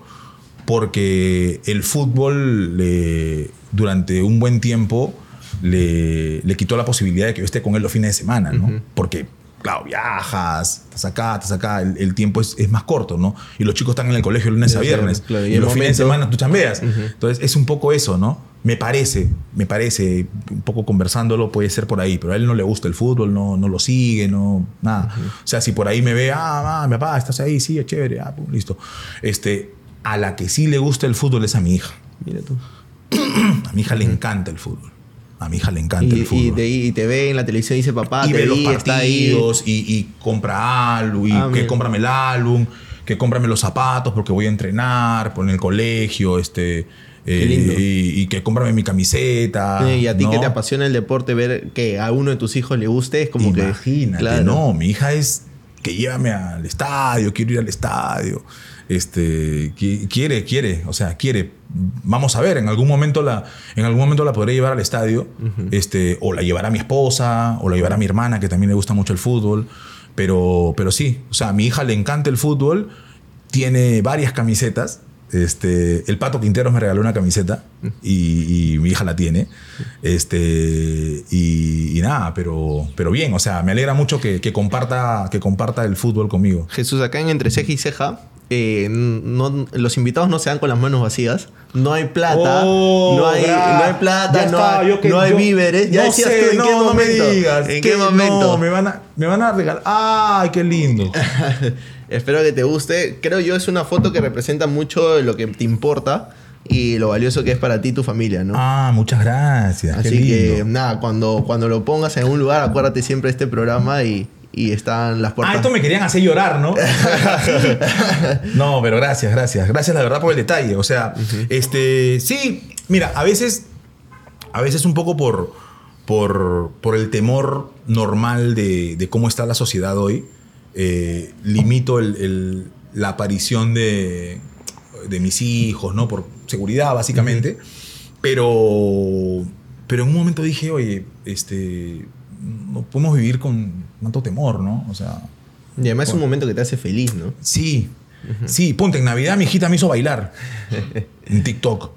porque el fútbol le- durante un buen tiempo le, le quitó la posibilidad de que yo esté con él los fines de semana, ¿no? Porque, claro, viajas, estás acá, estás acá, el, el tiempo es, es más corto, ¿no? Y los chicos están en el colegio lunes a viernes. claro, y y los fines de momento- semana tú chambeas. Entonces, es un poco eso, ¿no? Me parece, me parece, un poco conversándolo puede ser por ahí, pero a él no le gusta el fútbol, no, no lo sigue, no, nada. O sea, si por ahí me ve, ah, ah, mi papá, estás ahí, sí, es chévere, ah, pum, listo. Este, a la que sí le gusta el fútbol es a mi hija. Mira tú. A mi hija le encanta el fútbol. A mi hija le encanta Y, el fútbol. y te, y te ve en la televisión y dice, papá, y te ve los ahí. partidos y, y compra álbum y Ah, que cómprame el álbum que cómprame los zapatos porque voy a entrenar por en el colegio este Eh, lindo. Y, y que cómprame mi camiseta. y a ti ¿no? que te apasiona el deporte, ver que a uno de tus hijos le guste, es como Imagínate, que. Claro. no, mi hija es que llévame al estadio, quiero ir al estadio. Este, qui- quiere, quiere, o sea, quiere. Vamos a ver, en algún momento la, en algún momento la podré llevar al estadio, este, o la llevará mi esposa, o la llevará mi hermana, que también le gusta mucho el fútbol. Pero, pero sí, o sea, a mi hija le encanta el fútbol, tiene varias camisetas. Este, el Pato Quinteros me regaló una camiseta y, y mi hija la tiene. Este, y, y nada, pero, pero bien, o sea, me alegra mucho que, que comparta, que comparta el fútbol conmigo. Jesús, acá en Entre Ceja y Ceja, eh, no, los invitados no se dan con las manos vacías. No hay plata. Oh, no, hay, no hay plata, no, está, hay, que- no hay yo- víveres. Ya no decías sé, tú, ¿en qué me momento? digas, ¿En qué momento? Me van a, me van a regalar. ¡Ay, qué lindo! Espero que te guste. Creo yo es una foto que representa mucho lo que te importa y lo valioso que es para ti y tu familia, ¿no? Ah, muchas gracias. qué Así que nada, cuando, cuando lo pongas en un lugar, acuérdate siempre de este programa y, y están las puertas. Ah, esto me querían hacer llorar, ¿no? no, pero gracias, gracias. Gracias, la verdad, por el detalle. O sea, este, sí, mira, a veces, a veces un poco por, por, por el temor normal de, de cómo está la sociedad hoy, eh, limito el- el- la aparición de, de mis hijos, ¿no? Por seguridad, básicamente. Pero, pero en un momento dije, oye, este, no podemos vivir con tanto temor, ¿no? O sea, Y además es un momento que te hace feliz, ¿no? sí, sí, ponte, en Navidad mi hijita me hizo bailar en TikTok.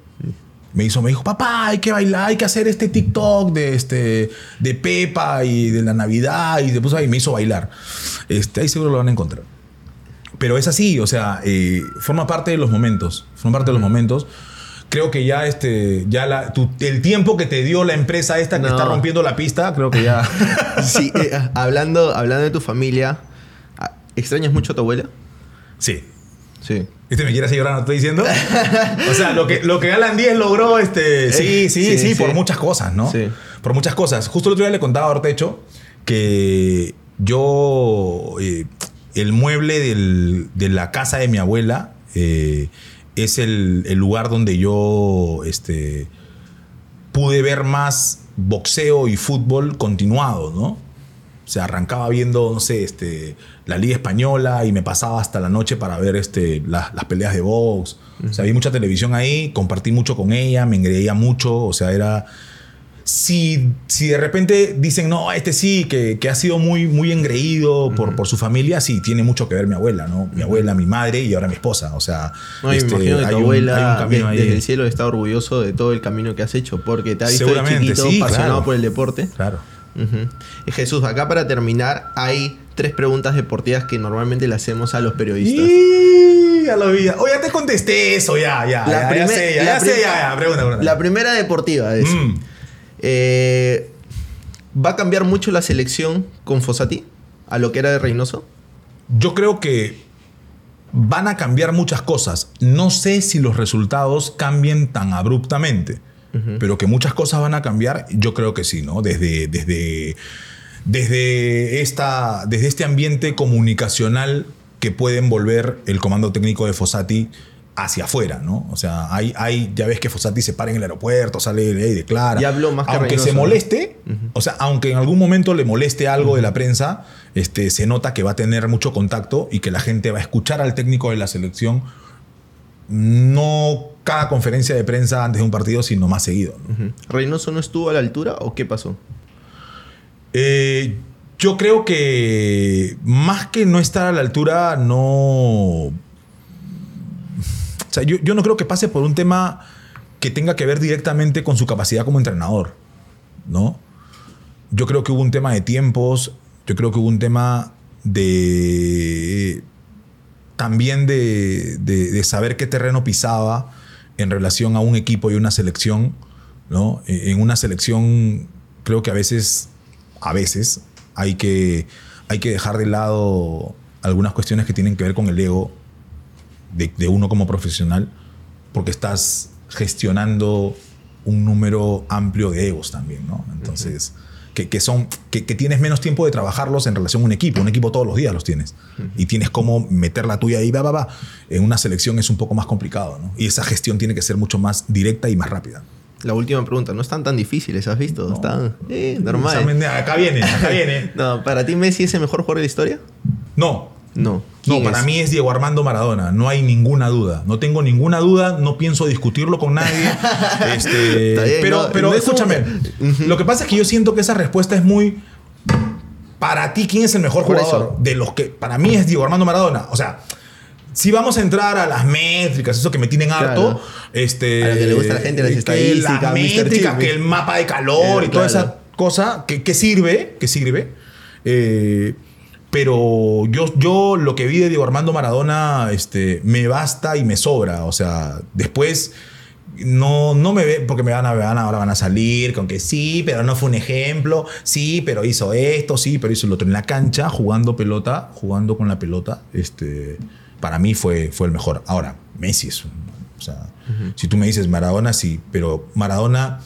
Me hizo, me dijo, papá, hay que bailar, hay que hacer este TikTok de, este, de Pepa y de la Navidad y, de, pues, ahí me hizo bailar. Este, ahí seguro lo van a encontrar. Pero es así, o sea, eh, forma parte de los momentos, forma parte de los momentos. Creo que ya, este, ya la, tu- el tiempo que te dio la empresa esta que No. está rompiendo la pista, creo que ya... Sí, eh, hablando, hablando de tu familia, ah, ¿extrañas mucho a tu abuela? sí. Sí. ¿Este me quiere hacer llorar, no estoy diciendo? O sea, lo que, lo que Alan 10 logró, este, sí, sí, sí, sí, sí. por muchas cosas, ¿no? Sí. Por muchas cosas. Justo el otro día le contaba a Ortecho que yo, eh, el mueble del- de la casa de mi abuela eh, es el, el lugar donde yo este, pude ver más boxeo y fútbol continuado, ¿no? O arrancaba viendo, no sé, este, la Liga Española y me pasaba hasta la noche para ver este, las, las peleas de box. O sea, vi mucha televisión ahí, compartí mucho con ella, me engreía mucho, o sea, era... Si, si de repente dicen, no, este sí, que, que ha sido muy, muy engreído por, por su familia, sí, tiene mucho que ver mi abuela, ¿no? Mi abuela, mi madre y ahora mi esposa. O sea, No, este, me imagino que tu abuela un de- desde el cielo está orgulloso de todo el camino que has hecho, porque te ha visto de chiquito sí, apasionado claro. por el deporte. Claro. Y Jesús, acá para terminar, hay tres preguntas deportivas que normalmente le hacemos a los periodistas. Y ya lo vi. Oye, ya te contesté eso, ya, ya. ya, ya sé, ya, la ya sé, ya, ya. Pregunta, pregunta. La primera deportiva es: Mm. Eh, ¿va a cambiar mucho la selección con Fossati a lo que era de Reynoso? Yo creo que van a cambiar muchas cosas. No sé si los resultados cambien tan abruptamente, pero que muchas cosas van a cambiar, yo creo que sí, ¿no? Desde, desde, desde, esta, desde este ambiente comunicacional que puede envolver el comando técnico de Fossati hacia afuera, ¿no? O sea, hay, hay, ya ves que Fossati se para en el aeropuerto, sale y declara. Ya habló más que Aunque se moleste, o sea, aunque en algún momento le moleste algo de la prensa, este, se nota que va a tener mucho contacto y que la gente va a escuchar al técnico de la selección no cada conferencia de prensa antes de un partido, sino más seguido. ¿no? ¿Reynoso no estuvo a la altura o qué pasó? Eh, yo creo que más que no estar a la altura, no... O sea, yo, yo no creo que pase por un tema que tenga que ver directamente con su capacidad como entrenador, ¿no? Yo creo que hubo un tema de tiempos, yo creo que hubo un tema de... también de, de- saber qué terreno pisaba en relación a un equipo y una selección, ¿no? E, En una selección creo que a veces, a veces, hay que, hay que dejar de lado algunas cuestiones que tienen que ver con el ego de, de uno como profesional, porque estás gestionando un número amplio de egos también, ¿no? Entonces, que, que son, que, que tienes menos tiempo de trabajarlos en relación a un equipo. Un equipo todos los días los tienes. Y tienes cómo meter la tuya ahí, va, va, va. En una selección es un poco más complicado, ¿no? Y esa gestión tiene que ser mucho más directa y más rápida. La última pregunta, no están tan difíciles, ¿has visto? Están eh, normal. Acá viene, acá viene. No, ¿para ti Messi es el mejor jugador de la historia? No, No. No, ¿Quién para es? mí es Diego Armando Maradona, no hay ninguna duda. No tengo ninguna duda, no pienso discutirlo con nadie. Este, bien, pero no, pero no es un- escúchame, lo que pasa es que yo siento que esa respuesta es muy... Para ti, ¿quién es el mejor jugador? De los que para mí es Diego Armando Maradona. O sea, si vamos a entrar a las métricas, eso que me tienen harto, Claro. este, A lo que le gusta a la gente, las que estadísticas, la métrica, que el mapa de calor Eh, y toda claro. esa cosa que, que sirve, que sirve. Eh, pero yo, yo lo que vi de Diego Armando Maradona este, me basta y me sobra. O sea, después no, no me ve, porque me van a, van a- ahora van a salir con que sí, pero no fue un ejemplo, sí, pero hizo esto, sí, pero hizo lo otro. En la cancha, jugando pelota, jugando con la pelota, este, para mí fue, fue el mejor. Ahora, Messi es. O sea, si tú me dices Maradona, sí, pero Maradona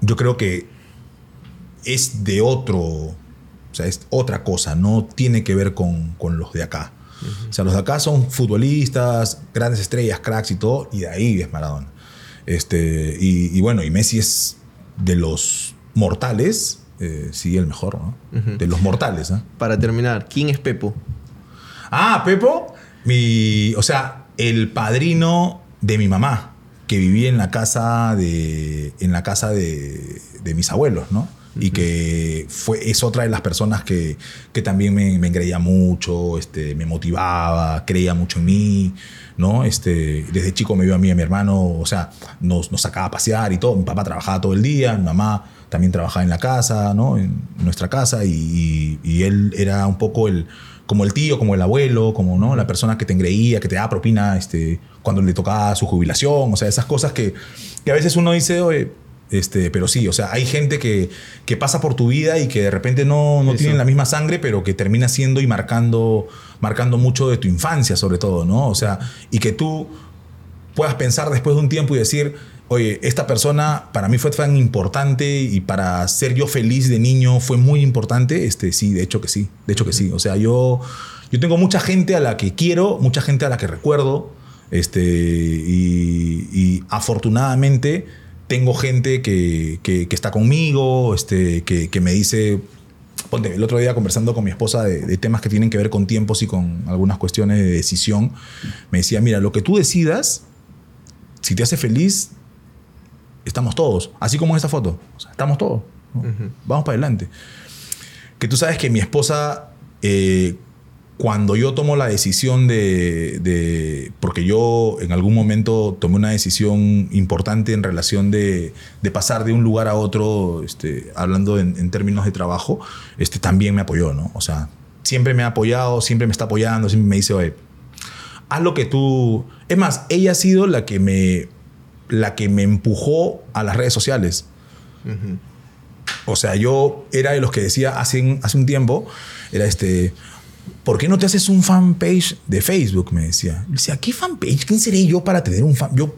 yo creo que es de otro, o sea, es otra cosa, no tiene que ver con, con los de acá. O sea, los de acá son futbolistas, grandes estrellas, cracks y todo, y de ahí es Maradona. Este, y, y bueno, y Messi es de los mortales, eh, sí, el mejor, ¿no? De los mortales, ¿no? Para terminar, ¿quién es Pepo? Ah, Pepo, mi, o sea, el padrino de mi mamá, que vivía en la casa de, en la casa de, de mis abuelos, ¿no? Y que fue, es otra de las personas que, que también me, me engreía mucho, este, me motivaba, creía mucho en mí, ¿no? Este, desde chico me vio a mí y a mi hermano, o sea, nos, nos sacaba a pasear y todo. Mi papá trabajaba todo el día, mi mamá también trabajaba en la casa, ¿no? En nuestra casa, y, y- y él era un poco el, como el tío, como el abuelo, como ¿no? la persona que te engreía, que te daba propina este, cuando le tocaba su jubilación, o sea, esas cosas que, que a veces uno dice, oye, este, pero sí, o sea, hay gente que, que pasa por tu vida y que de repente no, no tienen la misma sangre, pero que termina siendo y marcando, marcando mucho de tu infancia, sobre todo, ¿no? O sea, y que tú puedas pensar después de un tiempo y decir, oye, esta persona para mí fue tan importante y para ser yo feliz de niño fue muy importante, este, sí, de hecho que sí, de hecho que sí. O sea, yo, yo tengo mucha gente a la que quiero, mucha gente a la que recuerdo, este, y, y afortunadamente tengo gente que, que- que está conmigo, este, que, que me dice, Ponte, el otro día conversando con mi esposa de, de temas que tienen que ver con tiempos y con algunas cuestiones de decisión, me decía, mira, lo que tú decidas, si te hace feliz, estamos todos. Así como en esta foto. O sea, estamos todos. ¿no? Vamos para adelante. Que tú sabes que mi esposa, eh, cuando yo tomo la decisión de, de- Porque yo en algún momento tomé una decisión importante en relación de, de pasar de un lugar a otro, este, hablando en, en términos de trabajo, este, también me apoyó, ¿no? O sea, siempre me ha apoyado, siempre me está apoyando, siempre me dice, oye, haz lo que tú... Es más, ella ha sido la que me, la que me empujó a las redes sociales. O sea, yo era de los que decía hace, hace un tiempo, era este, ¿por qué no te haces un fanpage de Facebook? Me decía. Yo decía, ¿qué fanpage? ¿Quién seré yo para tener un fan? Yo,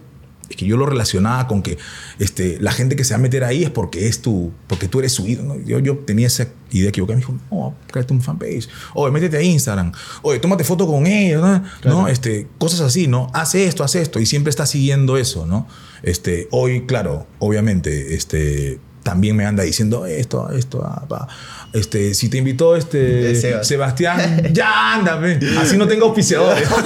es que yo lo relacionaba con que este, la gente que se va a meter ahí es porque, es tu, porque tú eres su ídolo. Yo, yo tenía esa idea equivocada. Me dijo, no, créate un fanpage. Oye, métete a Instagram. Oye, tómate foto con ellos. ¿no? ¿no? Este, cosas así, ¿no? Haz esto, haz esto. Y siempre está siguiendo eso, ¿no? Este, hoy, claro, obviamente, este, también me anda diciendo esto, esto, ah, pa. Este, si te invitó este. Sebastián, ya ándame. Así no tengo auspiciadores.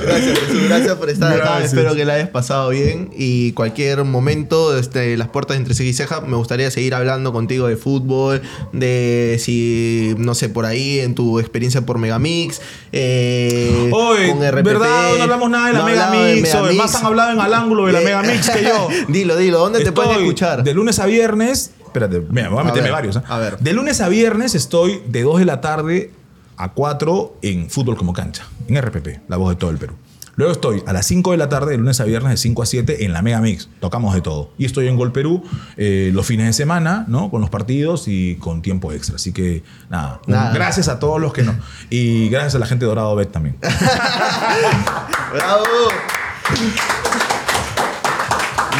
Gracias, Jesús, gracias por estar acá. Gracias. Espero que la hayas pasado bien. Y cualquier momento, este, las puertas entre ceja y ceja, me gustaría seguir hablando contigo de fútbol, de si, no sé, por ahí, en tu experiencia por Megamix. Eh, Oye, con RPP. ¿verdad? No hablamos nada de la No Mega Megamix. más han hablado en al ángulo de la Eh, Mega Mix que yo. dilo, dilo, ¿dónde te pueden escuchar? De lunes a viernes. Espérate, mira, voy a A meterme ver, varios. ¿eh? a ver. De lunes a viernes estoy de 2 de la tarde a 4 en Fútbol como Cancha, en RPP, la voz de todo el Perú. Luego estoy a las 5 de la tarde, de lunes a viernes, de 5 a 7 en la Mega Mix. Tocamos de todo. Y estoy en Gol Perú eh, los fines de semana, ¿no? Con los partidos y con tiempo extra. Así que, nada. Gracias a todos los que no. Y gracias a la gente de Dorado Bet también. ¡Bravo!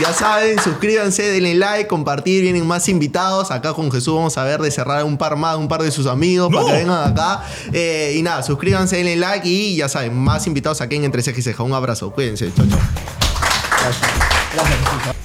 Ya saben, suscríbanse, denle like, compartir, vienen más invitados. Acá con Jesús vamos a ver de cerrar un par más, un par de sus amigos No. para que vengan acá. Eh, y nada, suscríbanse, denle like y ya saben, más invitados aquí en Entre Ceja y Ceja. Un abrazo, cuídense, chau, chau. Gracias, Jesús.